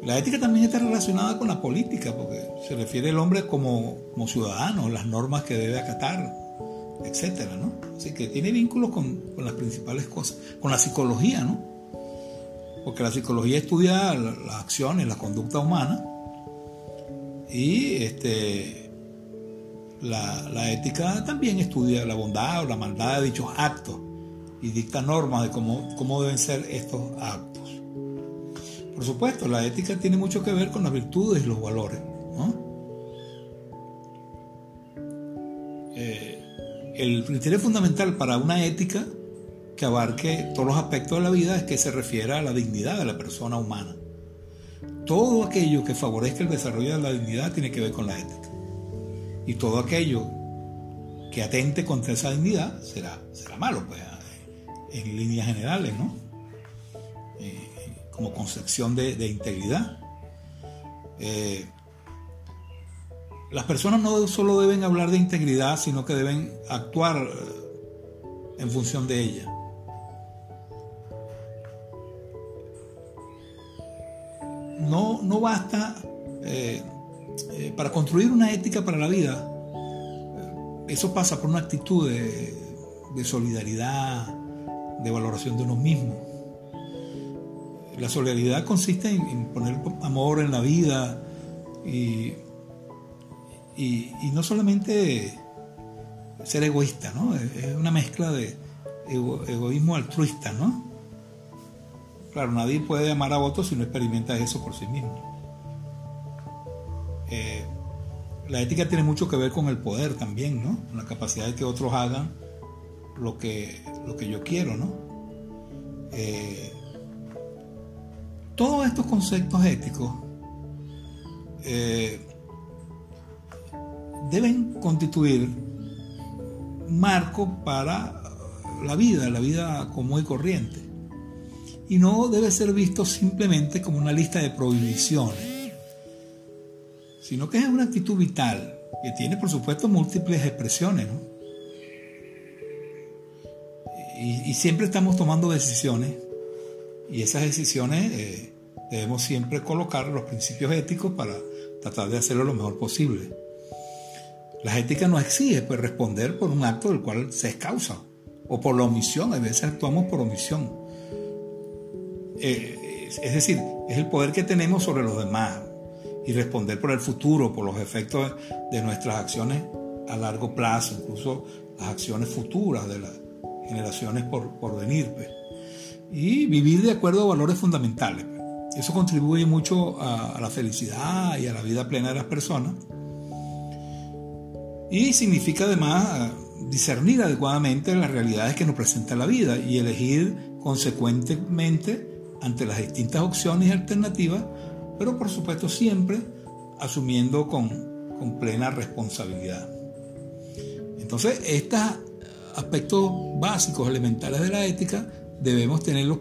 La ética también está relacionada con la política, porque se refiere al hombre como, como ciudadano, las normas que debe acatar, etcétera, ¿no? Así que tiene vínculos con, con las principales cosas, con la psicología, ¿no? Porque la psicología estudia las acciones, la conducta humana, y este, la, ética también estudia la bondad o la maldad de dichos actos y dicta normas de cómo, cómo deben ser estos actos. Por supuesto, la ética tiene mucho que ver con las virtudes y los valores. Eh, el criterio fundamental para una ética que abarque todos los aspectos de la vida es que se refiera a la dignidad de la persona humana. Todo aquello que favorezca el desarrollo de la dignidad tiene que ver con la ética. Y todo aquello que atente contra esa dignidad será, será malo, pues, en líneas generales, ¿no? como concepción de, integridad. las personas no solo deben hablar de integridad, sino que deben actuar en función de ella. No, no basta eh, para construir una ética para la vida, eso pasa por una actitud de, solidaridad, de valoración de uno mismo. La solidaridad consiste en, poner amor en la vida y, no solamente ser egoísta, ¿no? Es una mezcla de egoísmo altruista, ¿no? Claro, nadie puede amar a otro si no experimenta eso por sí mismo. Eh, la ética tiene mucho que ver con el poder también, ¿no? Con la capacidad de que otros hagan lo que, lo que yo quiero, ¿no? Eh, todos estos conceptos éticos eh, deben constituir marco para la vida, la vida común y corriente. Y no debe ser visto simplemente como una lista de prohibiciones sino que es una actitud vital que tiene, por supuesto, múltiples expresiones. Y, siempre estamos tomando decisiones y esas decisiones eh, debemos siempre colocar los principios éticos para tratar de hacerlo lo mejor posible. La ética nos exige pues, responder por un acto del cual se es causa o por la omisión, a veces actuamos por omisión. Eh, es decir, es el poder que tenemos sobre los demás, y responder por el futuro, por los efectos de nuestras acciones a largo plazo, incluso las acciones futuras de las generaciones por, por venir. Pues. Y vivir de acuerdo a valores fundamentales. Pues. Eso contribuye mucho a, la felicidad y a la vida plena de las personas. Y significa además discernir adecuadamente las realidades que nos presenta la vida y elegir consecuentemente ante las distintas opciones y alternativas pero por supuesto siempre asumiendo con, plena responsabilidad. Entonces, estos aspectos básicos, elementales de la ética, debemos tenerlos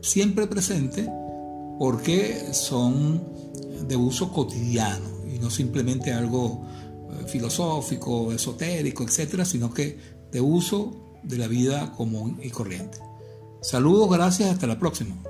siempre presentes porque son de uso cotidiano y no simplemente algo eh, filosófico, esotérico, etcétera, sino que de uso de la vida común y corriente. Saludos, gracias, hasta la próxima.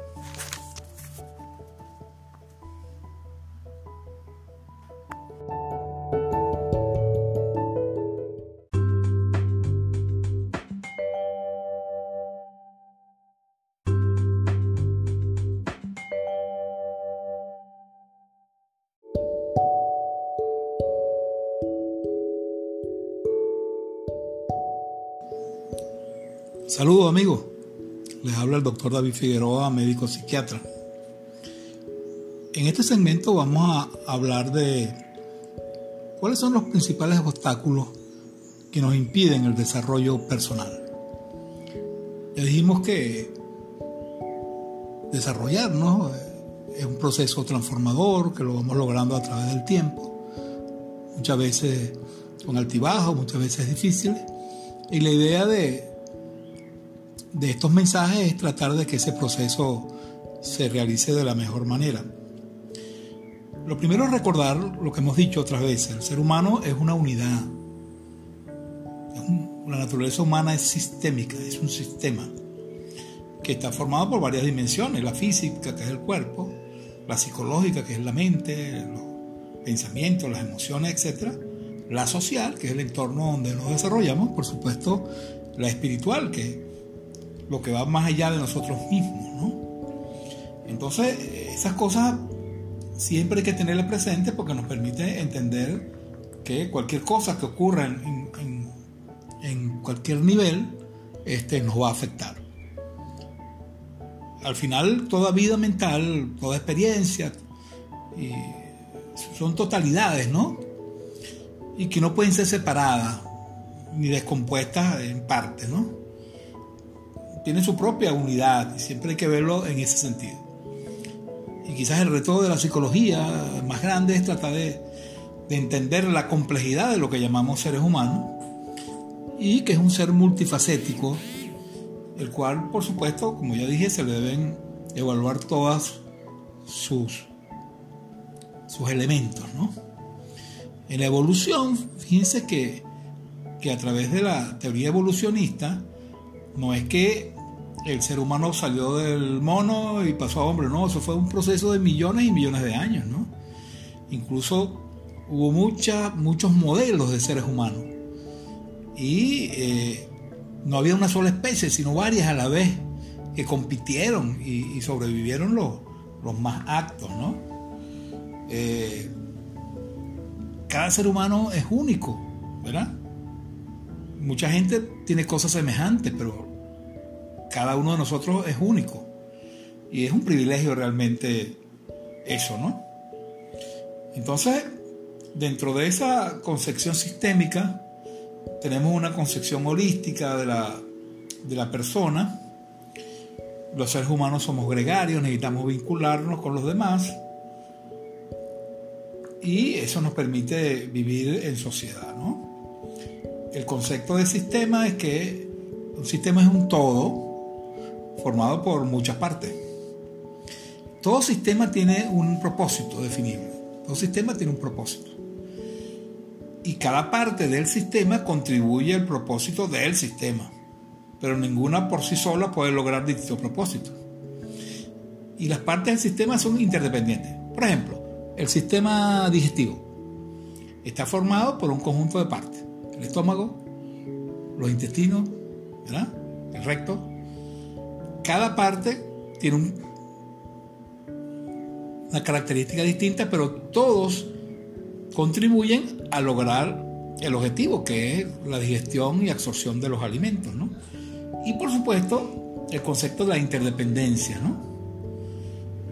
Amigos, les habla el doctor David Figueroa, médico psiquiatra. En este segmento vamos a hablar de cuáles son los principales obstáculos que nos impiden el desarrollo personal. Ya dijimos que desarrollarnos es un proceso transformador que lo vamos logrando a través del tiempo, muchas veces con altibajos, muchas veces difíciles, y la idea de de estos mensajes es tratar de que ese proceso se realice de la mejor manera. Lo primero es recordar lo que hemos dicho otras veces, el ser humano es una unidad. la naturaleza humana es sistémica, es un sistema que está formado por varias dimensiones, la física, que es el cuerpo, la psicológica, que es la mente, los pensamientos, las emociones, etc. La social, que es el entorno donde nos desarrollamos, por supuesto, la espiritual, que lo que va más allá de nosotros mismos, ¿no? Entonces, esas cosas siempre hay que tenerlas presentes porque nos permite entender que cualquier cosa que ocurra en, cualquier nivel este, nos va a afectar. Al final, toda vida mental, toda experiencia, son totalidades, ¿no? Y que no pueden ser separadas ni descompuestas en partes, ¿no? Tiene su propia unidad y siempre hay que verlo en ese sentido. Y quizás el reto de la psicología más grande es tratar de, entender la complejidad de lo que llamamos seres humanos y que es un ser multifacético, el cual, por supuesto, como ya dije, se le deben evaluar todos sus, sus elementos, ¿no? En la evolución, fíjense que, que a través de la teoría evolucionista, no es que el ser humano salió del mono y pasó a hombre, no, eso fue un proceso de millones y millones de años, ¿no? Incluso hubo muchos modelos de seres humanos y eh, no había una sola especie, sino varias a la vez que compitieron y, sobrevivieron los, más actos, ¿no? Eh, cada ser humano es único, ¿verdad? Mucha gente tiene cosas semejantes, pero cada uno de nosotros es único. Y es un privilegio realmente eso, ¿no? Entonces, dentro de esa concepción sistémica, tenemos una concepción holística de la, de la persona. Los seres humanos somos gregarios, necesitamos vincularnos con los demás. Y eso nos permite vivir en sociedad. ¿no? El concepto de sistema es que un sistema es un todo formado por muchas partes. Todo sistema tiene un propósito definible. Todo sistema tiene un propósito y cada parte del sistema contribuye al propósito del sistema, pero ninguna por sí sola puede lograr dicho propósito. Y las partes del sistema son interdependientes. Por ejemplo, el sistema digestivo está formado por un conjunto de partes. El estómago, los intestinos, el recto. Cada parte tiene una característica distinta, pero todos contribuyen a lograr el objetivo, que es la digestión y absorción de los alimentos. Y por supuesto, el concepto de la interdependencia.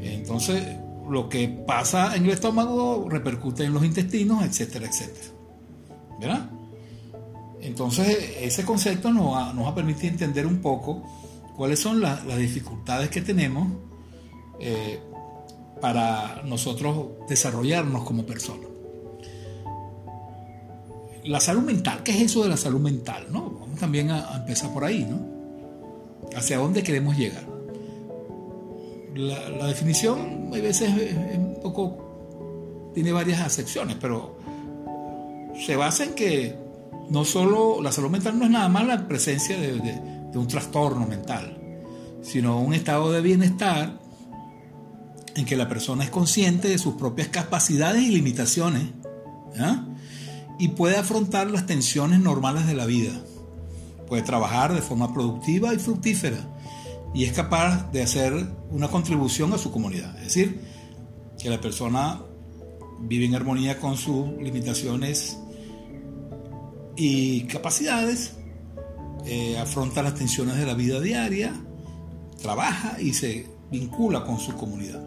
Entonces, lo que pasa en el estómago repercute en los intestinos, etcétera, etcétera. ¿Verdad? Entonces, ese concepto nos va, nos a permitir entender un poco cuáles son las dificultades que tenemos eh, para nosotros desarrollarnos como personas la salud mental, ¿qué es eso de la salud mental? ¿no? Vamos también a, empezar por ahí, ¿no? ¿Hacia dónde queremos llegar? La, definición a veces es, un poco, tiene varias acepciones, pero se basa en que no solo la salud mental no es nada más la presencia de, de un trastorno mental, sino un estado de bienestar en que la persona es consciente de sus propias capacidades y limitaciones. y puede afrontar las tensiones normales de la vida. Puede trabajar de forma productiva y fructífera y es capaz de hacer una contribución a su comunidad. Es decir, que la persona vive en armonía con sus limitaciones y capacidades, eh, afronta las tensiones de la vida diaria, trabaja y se vincula con su comunidad.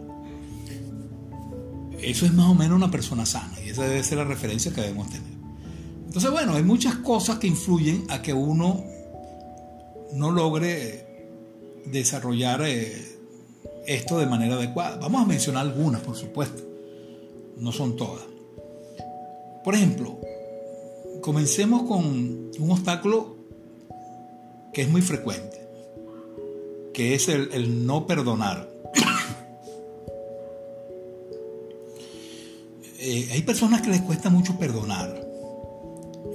Eso es más o menos una persona sana y esa debe ser la referencia que debemos tener. Entonces, bueno, hay muchas cosas que influyen a que uno no logre desarrollar eh, esto de manera adecuada. Vamos a mencionar algunas, por supuesto. No son todas. Por ejemplo, comencemos con un obstáculo que es muy frecuente, que es el no perdonar. *coughs* Eh, hay personas que les cuesta mucho perdonar.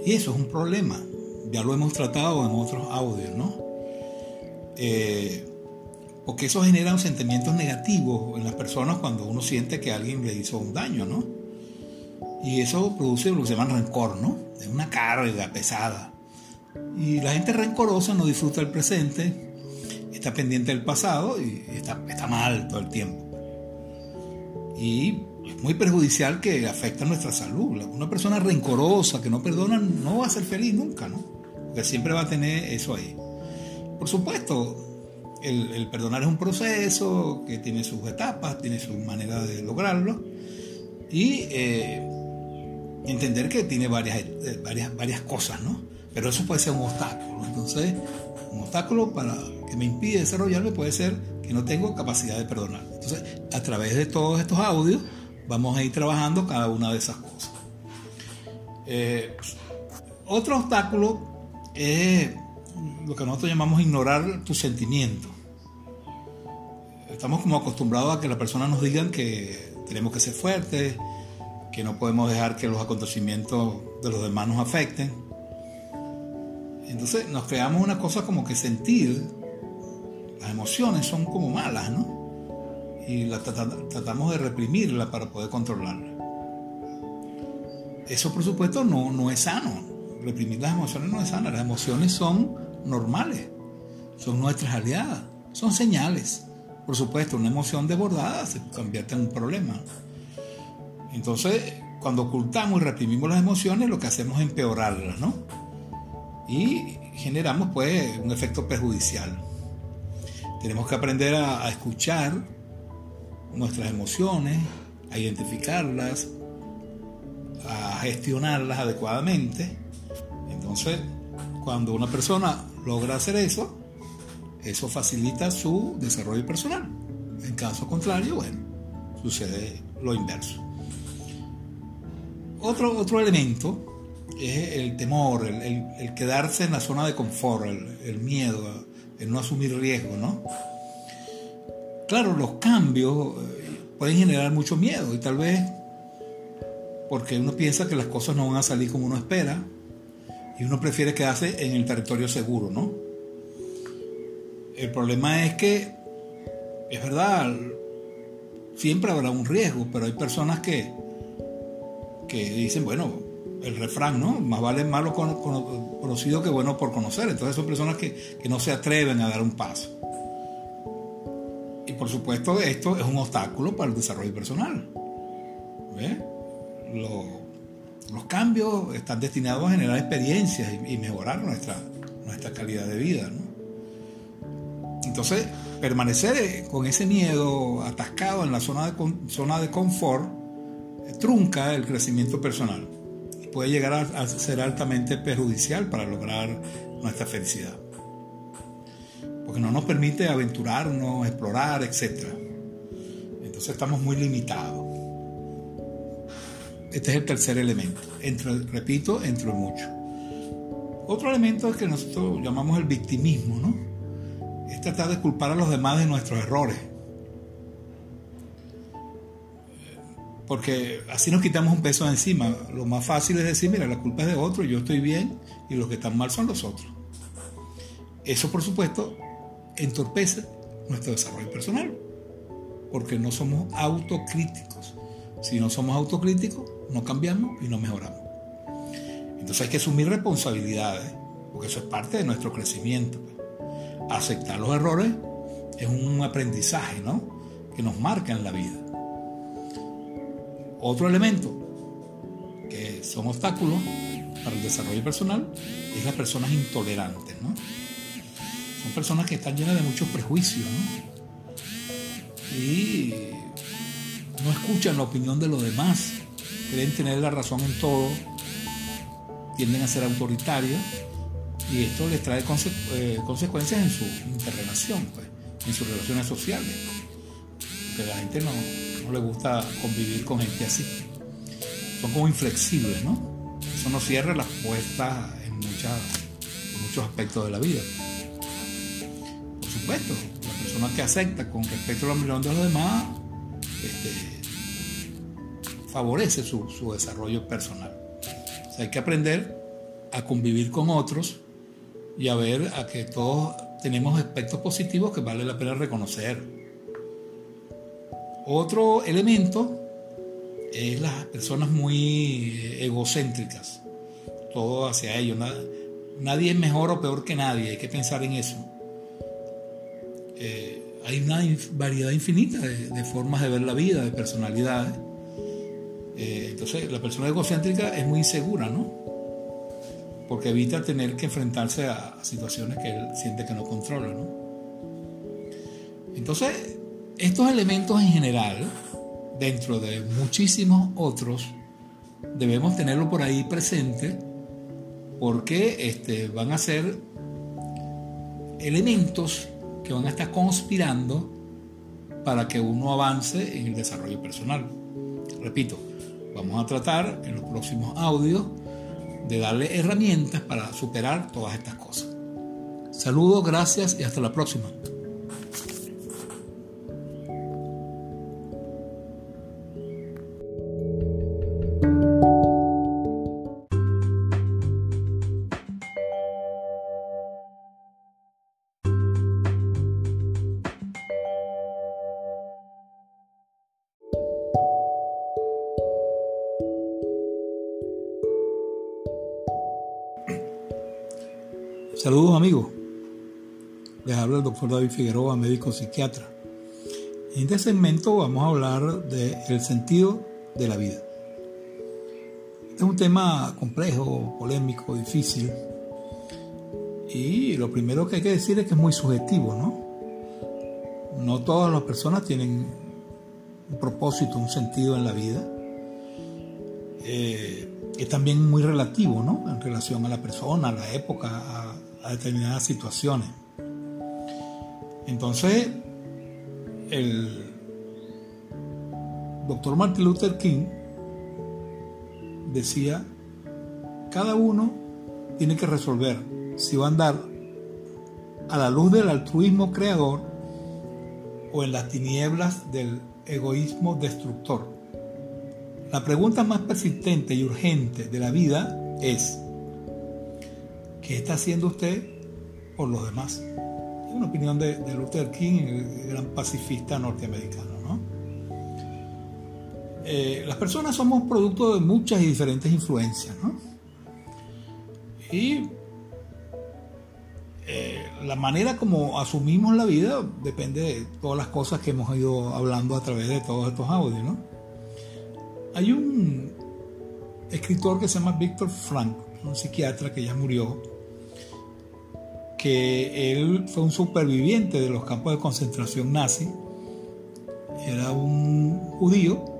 Y eso es un problema. Ya lo hemos tratado en otros audios, ¿no? Eh, porque eso genera sentimientos negativos en las personas cuando uno siente que alguien le hizo un daño, ¿no? Y eso produce lo que se llama rencor, ¿no? Es una carga pesada. Y la gente rencorosa no disfruta el presente, está pendiente del pasado y está, está mal todo el tiempo. Y muy perjudicial que afecta nuestra salud. Una persona rencorosa que no perdona no va a ser feliz nunca, ¿no? Porque siempre va a tener eso ahí. Por supuesto, el, perdonar es un proceso que tiene sus etapas, tiene su manera de lograrlo y eh, entender que tiene varias, eh, varias, varias cosas, ¿no? Pero eso puede ser un obstáculo. Entonces, un obstáculo para que me impide desarrollarme puede ser que no tengo capacidad de perdonar. Entonces, a través de todos estos audios, Vamos a ir trabajando cada una de esas cosas. Eh, otro obstáculo es lo que nosotros llamamos ignorar tus sentimientos. estamos como acostumbrados a que las personas nos digan que tenemos que ser fuertes, que no podemos dejar que los acontecimientos de los demás nos afecten. Entonces nos creamos una cosa como que sentir, las emociones son como malas, ¿no? Y tratamos de reprimirla para poder controlarla. Eso por supuesto no, no es sano. Reprimir las emociones no es sano. Las emociones son normales, son nuestras aliadas, son señales. Por supuesto, una emoción desbordada se convierte en un problema. Entonces, cuando ocultamos y reprimimos las emociones, lo que hacemos es empeorarlas, ¿no? Y generamos pues un efecto perjudicial. Tenemos que aprender a, escuchar nuestras emociones, a identificarlas, a gestionarlas adecuadamente. Entonces, cuando una persona logra hacer eso, eso facilita su desarrollo personal. En caso contrario, bueno, sucede lo inverso. Otro, otro elemento es el temor, el, quedarse en la zona de confort, el, miedo, el no asumir riesgo, ¿no? Claro, los cambios eh, pueden generar mucho miedo y tal vez porque uno piensa que las cosas no van a salir como uno espera y uno prefiere quedarse en el territorio seguro, ¿no? El problema es que, es verdad, siempre habrá un riesgo, pero hay personas que, que dicen, bueno, el refrán, ¿no? Más vale malo conocido que bueno por conocer. Entonces son personas que, no se atreven a dar un paso. Y por supuesto esto es un obstáculo para el desarrollo personal. los cambios están destinados a generar experiencias y, mejorar nuestra, nuestra calidad de vida. Entonces, permanecer con ese miedo atascado en la zona de, zona de confort trunca el crecimiento personal y puede llegar a, ser altamente perjudicial para lograr nuestra felicidad. Porque no nos permite aventurarnos, explorar, etc. Entonces estamos muy limitados. Este es el tercer elemento, entre, repito, entre mucho. Otro elemento es que nosotros llamamos el victimismo, ¿no? Es tratar de culpar a los demás de nuestros errores porque así nos quitamos un peso de encima. Lo más fácil es decir, mira, la culpa es de otro, yo estoy bien y los que están mal son los otros. Eso, por supuesto, entorpece nuestro desarrollo personal, porque no somos autocríticos. Si no somos autocríticos, no cambiamos y no mejoramos. Entonces hay que asumir responsabilidades, porque eso es parte de nuestro crecimiento. Aceptar los errores es un aprendizaje, ¿no? Que nos marca en la vida. Otro elemento que son obstáculos para el desarrollo personal es las personas intolerantes, ¿no? Son personas que están llenas de muchos prejuicios, ¿no? Y no escuchan la opinión de los demás, creen tener la razón en todo, tienden a ser autoritarios y esto les trae eh, consecuencias en su interrelación, pues, en sus relaciones sociales. Porque la gente no, no le gusta convivir con gente así. Son como inflexibles, ¿no? Eso no cierra las puertas en, muchos aspectos de la vida. Por supuesto, la persona que acepta con respeto a la opinión de los demás este, favorece su, su, desarrollo personal. Hay que aprender a convivir con otros y a ver a que todos tenemos aspectos positivos que vale la pena reconocer otro elemento es las personas muy egocéntricas, todo hacia ellos. Nadie es mejor o peor que nadie, hay que pensar en eso. Eh, hay una variedad infinita de, formas de ver la vida, de personalidades. Eh, entonces, la persona egocéntrica es muy insegura, ¿no? Porque evita tener que enfrentarse a, a situaciones que él siente que no controla, ¿no? Entonces, estos elementos en general, dentro de muchísimos otros, debemos tenerlo por ahí presente porque este, van a ser elementos que van a estar conspirando para que uno avance en el desarrollo personal. Repito, vamos a tratar en los próximos audios de darle herramientas para superar todas estas cosas. Saludos, gracias y hasta la próxima. David Figueroa, médico psiquiatra. En este segmento vamos a hablar del sentido de la vida. Es un tema complejo, polémico, difícil. Y lo primero que hay que decir es que es muy subjetivo, ¿no? No todas las personas tienen un propósito, un sentido en la vida. Eh, es también muy relativo, ¿no? En relación a la persona, a la época, a determinadas situaciones. Entonces, el doctor Martin Luther King decía, cada uno tiene que resolver si va a andar a la luz del altruismo creador o en las tinieblas del egoísmo destructor. La pregunta más persistente y urgente de la vida es, ¿qué está haciendo usted por los demás? Una opinión de, Luther King, el gran pacifista norteamericano. Eh, las personas somos producto de muchas y diferentes influencias, ¿no? Y eh, la manera como asumimos la vida depende de todas las cosas que hemos ido hablando a través de todos estos audios, ¿no? Hay un escritor que se llama Víctor Frank, un psiquiatra que ya murió, que él fue un superviviente de los campos de concentración nazi, era un judío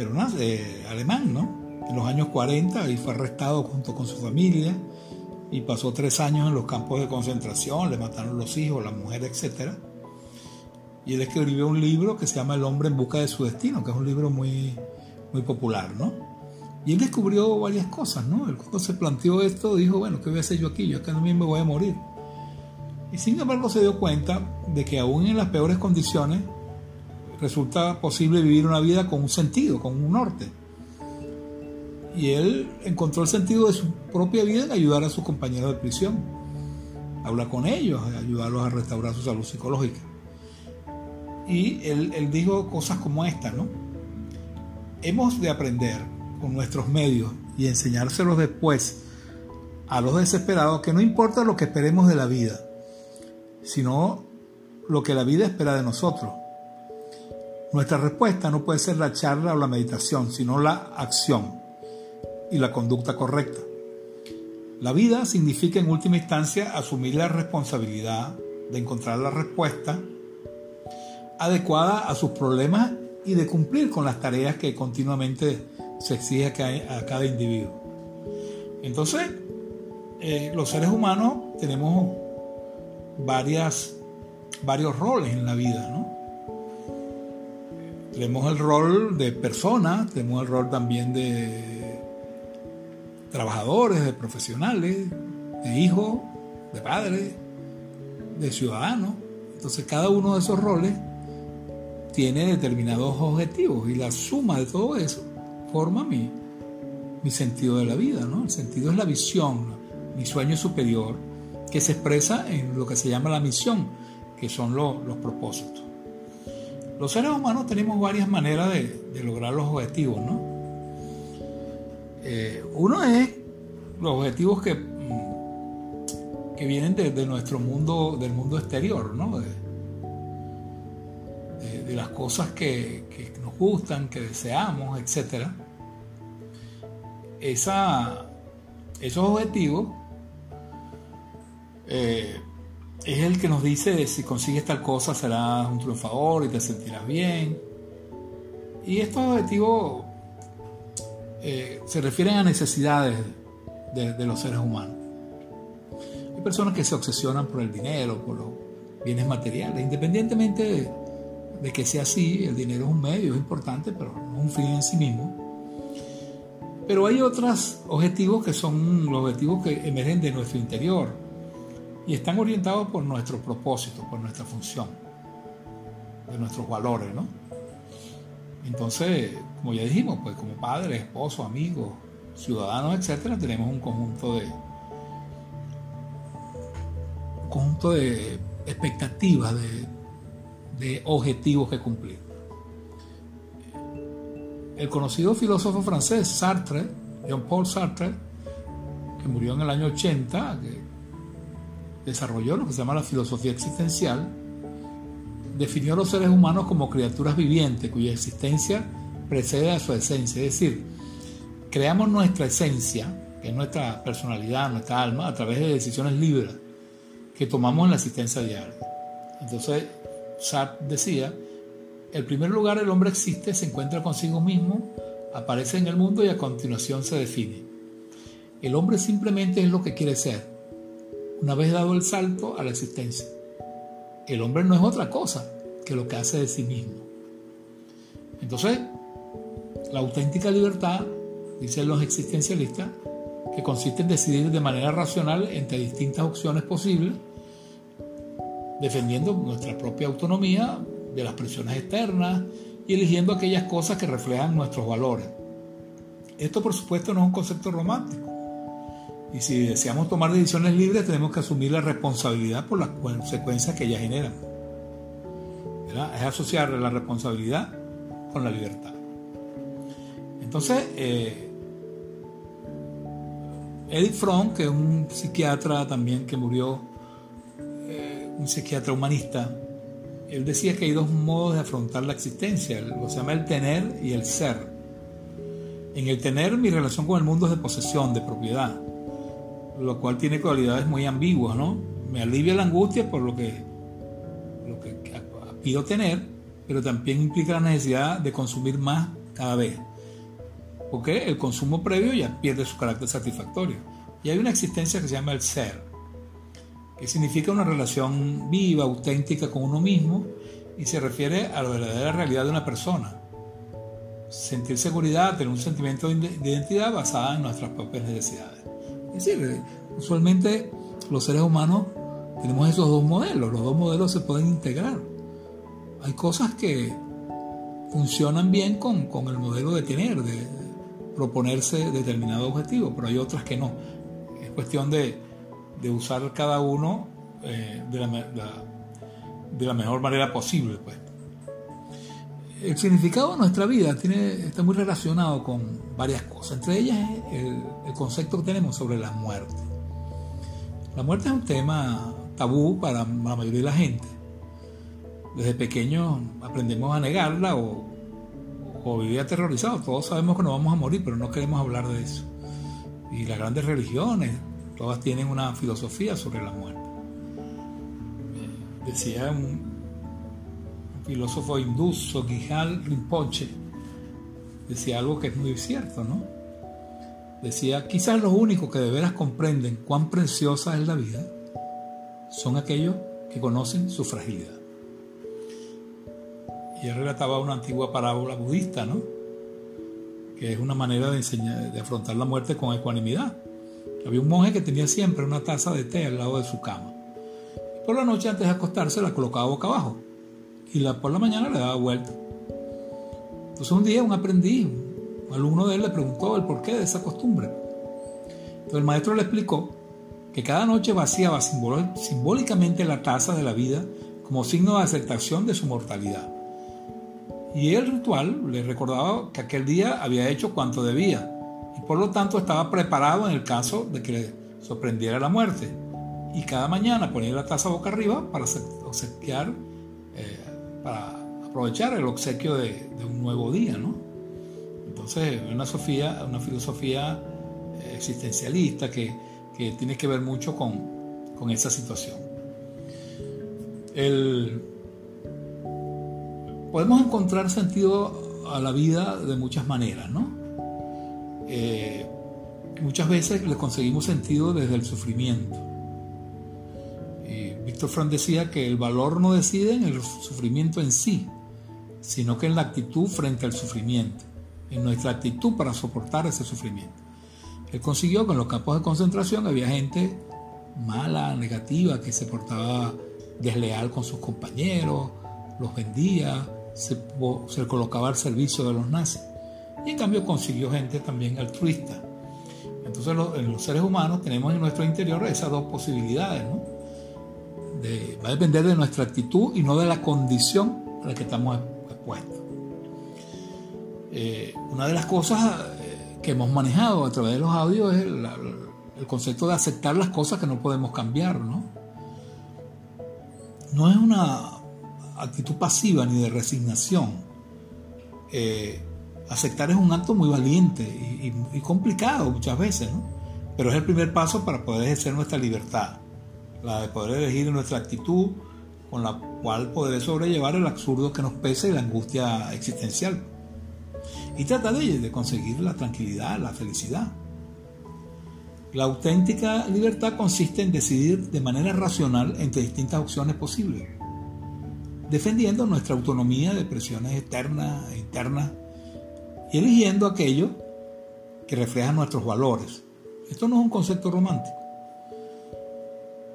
pero no, eh, alemán, ¿no? En los años 40 y fue arrestado junto con su familia y pasó tres años en los campos de concentración, le mataron los hijos, la mujer, etc. Y él escribió un libro que se llama El hombre en busca de su destino, que es un libro muy, muy popular, ¿no? Y él descubrió varias cosas, ¿no? Él cuando se planteó esto dijo, bueno, ¿qué voy a hacer yo aquí? Yo acá también me voy a morir. Y sin embargo se dio cuenta de que aún en las peores condiciones resulta posible vivir una vida con un sentido, con un norte. Y él encontró el sentido de su propia vida en ayudar a sus compañeros de prisión, hablar con ellos, ayudarlos a restaurar su salud psicológica. Y él, él dijo cosas como esta, ¿no? Hemos de aprender con nuestros medios y enseñárselos después a los desesperados que no importa lo que esperemos de la vida, sino lo que la vida espera de nosotros nuestra respuesta no puede ser la charla o la meditación, sino la acción y la conducta correcta. La vida significa en última instancia asumir la responsabilidad de encontrar la respuesta adecuada a sus problemas y de cumplir con las tareas que continuamente se exige a cada individuo. Entonces, eh, los seres humanos tenemos varias, varios roles en la vida, ¿no? Tenemos el rol de persona, tenemos el rol también de trabajadores, de profesionales, de hijos, de padres, de ciudadanos. Entonces cada uno de esos roles tiene determinados objetivos y la suma de todo eso forma mi, mi sentido de la vida. ¿no? El sentido es la visión, mi sueño superior, que se expresa en lo que se llama la misión, que son los propósitos. Los seres humanos tenemos varias maneras de, lograr los objetivos, ¿no? Eh, uno es los objetivos que, mm, que vienen de, nuestro mundo, del mundo exterior, ¿no? De, las cosas que, nos gustan, que deseamos, etc. Esos objetivos eh, es el que nos dice si consigues tal cosa serás un triunfador y te sentirás bien. Y estos objetivos eh, se refieren a necesidades de, los seres humanos. Hay personas que se obsesionan por el dinero, por los bienes materiales, independientemente de, de que sea así, el dinero es un medio, es importante, pero no es un fin en sí mismo. Pero hay otros objetivos que son los objetivos que emergen de nuestro interior y están orientados por nuestro propósito, por nuestra función, de nuestros valores, ¿no? Entonces, como ya dijimos, pues como padres, esposos, amigos, ciudadanos, etcétera, tenemos un conjunto de un conjunto de expectativas, de, de objetivos que cumplir. El conocido filósofo francés Sartre, Jean-Paul Sartre, que murió en el año 80, que desarrolló lo que se llama la filosofía existencial, definió a los seres humanos como criaturas vivientes cuya existencia precede a su esencia. Es decir, creamos nuestra esencia, que es nuestra personalidad, nuestra alma, a través de decisiones libres que tomamos en la existencia diaria. Entonces, Sartre decía, el primer lugar el hombre existe, se encuentra consigo mismo, aparece en el mundo y a continuación se define. El hombre simplemente es lo que quiere ser, una vez dado el salto a la existencia. El hombre no es otra cosa que lo que hace de sí mismo. Entonces, la auténtica libertad, dicen los existencialistas, que consiste en decidir de manera racional entre distintas opciones posibles, defendiendo nuestra propia autonomía de las presiones externas y eligiendo aquellas cosas que reflejan nuestros valores. Esto por supuesto no es un concepto romántico. Y si deseamos tomar decisiones libres tenemos que asumir la responsabilidad por las consecuencias que ellas generan. Es asociar la responsabilidad con la libertad. Entonces, Edith Fromm, que es un psiquiatra también que murió, un psiquiatra humanista, él decía que hay dos modos de afrontar la existencia, lo se llama el tener y el ser. En el tener mi relación con el mundo es de posesión, de propiedad, lo cual tiene cualidades muy ambiguas, ¿no? Me alivia la angustia por lo que, lo que pido tener, pero también implica la necesidad de consumir más cada vez, porque el consumo previo ya pierde su carácter satisfactorio. Y hay una existencia que se llama el ser, que significa una relación viva, auténtica con uno mismo y se refiere a la verdadera realidad de una persona. Sentir seguridad, tener un sentimiento de identidad basada en nuestras propias necesidades. Es decir, usualmente los seres humanos tenemos esos dos modelos, los dos modelos se pueden integrar. Hay cosas que funcionan bien con, con el modelo de tener, de proponerse determinado objetivo, pero hay otras que no. Es cuestión de, de usar cada uno eh, de, la, mejor manera posible. Pues. El significado de nuestra vida está muy relacionado con varias cosas, entre ellas el, el concepto que tenemos sobre la muerte. La muerte es un tema tabú para la mayoría de la gente. Desde pequeños aprendemos a negarla o, o vivir aterrorizados. Todos sabemos que nos vamos a morir, pero no queremos hablar de eso. Y las grandes religiones, Todas tienen una filosofía sobre la muerte. Decía un, filósofo hindú, Sogihal Rinpoche, decía algo que es muy cierto, ¿no? Decía, quizás los únicos que de veras comprenden cuán preciosa es la vida son aquellos que conocen su fragilidad. Y él relataba una antigua parábola budista, ¿no? Que es una manera de, enseñar, de afrontar la muerte con ecuanimidad. Había un monje que tenía siempre una taza de té al lado de su cama. por la noche antes de acostarse la colocaba boca abajo y la, por la mañana le daba vuelta. Entonces un día un aprendiz, un alumno de él le preguntó el porqué de esa costumbre. Entonces el maestro le explicó que cada noche vaciaba simbólicamente la taza de la vida como signo de aceptación de su mortalidad. Y el ritual le recordaba que aquel día había hecho cuanto debía por lo tanto estaba preparado en el caso de que le sorprendiera la muerte. Y cada mañana ponía la taza boca arriba para obsequiar, eh, para aprovechar el obsequio de, un nuevo día, ¿no? Entonces, una, Sofía, una filosofía eh, existencialista que, que, tiene que ver mucho con, con esa situación. El, podemos encontrar sentido a la vida de muchas maneras, ¿no? Eh, muchas veces le conseguimos sentido desde el sufrimiento. Y Víctor Frank decía que el valor no decide en el sufrimiento en sí, sino que en la actitud frente al sufrimiento, en nuestra actitud para soportar ese sufrimiento. Él consiguió que en los campos de concentración había gente mala, negativa, que se portaba desleal con sus compañeros, los vendía, se, se colocaba al servicio de los nazis. Y en cambio consiguió gente también altruista. Entonces en los seres humanos tenemos en nuestro interior esas dos posibilidades. ¿no? va a depender de nuestra actitud y no de la condición a la que estamos expuestos. Eh, una de las cosas eh, que hemos manejado a través de los audios es el concepto de aceptar las cosas que no podemos cambiar, ¿no? No es una actitud pasiva ni de resignación. Eh, aceptar es un acto muy valiente y, complicado muchas veces, ¿no? Pero es el primer paso para poder ejercer nuestra libertad, la de poder elegir nuestra actitud con la cual poder sobrellevar el absurdo que nos pesa y la angustia existencial. Y trata de, de conseguir la tranquilidad, la felicidad. La auténtica libertad consiste en decidir de manera racional entre distintas opciones posibles, defendiendo nuestra autonomía de presiones externas e internas y eligiendo aquello que refleja nuestros valores. Esto no es un concepto romántico.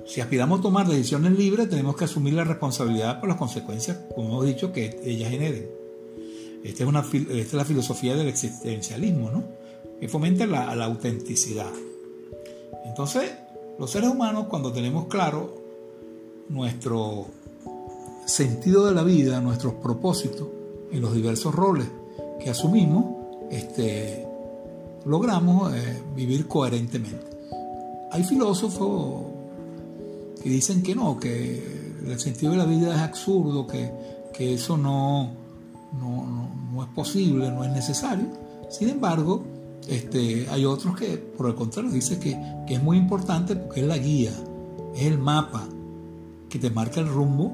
Si aspiramos a tomar decisiones libres, tenemos que asumir la responsabilidad por las consecuencias, como hemos dicho, que ellas generen. Esta es, una, esta es la filosofía del existencialismo, ¿no? que fomenta la, la autenticidad. Entonces, los seres humanos, cuando tenemos claro nuestro sentido de la vida, nuestros propósitos y los diversos roles que asumimos, este, logramos eh, vivir coherentemente. Hay filósofos que dicen que no, que el sentido de la vida es absurdo, que, eso no, no, es posible, no es necesario. Sin embargo, este, hay otros que, por el contrario, dicen que, que es muy importante porque es la guía, es el mapa que te marca el rumbo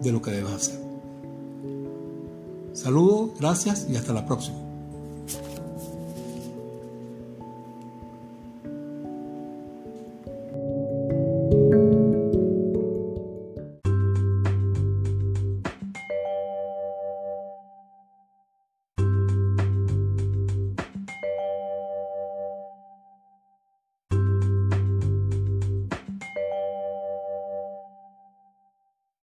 de lo que debes hacer. Saludos, gracias y hasta la próxima.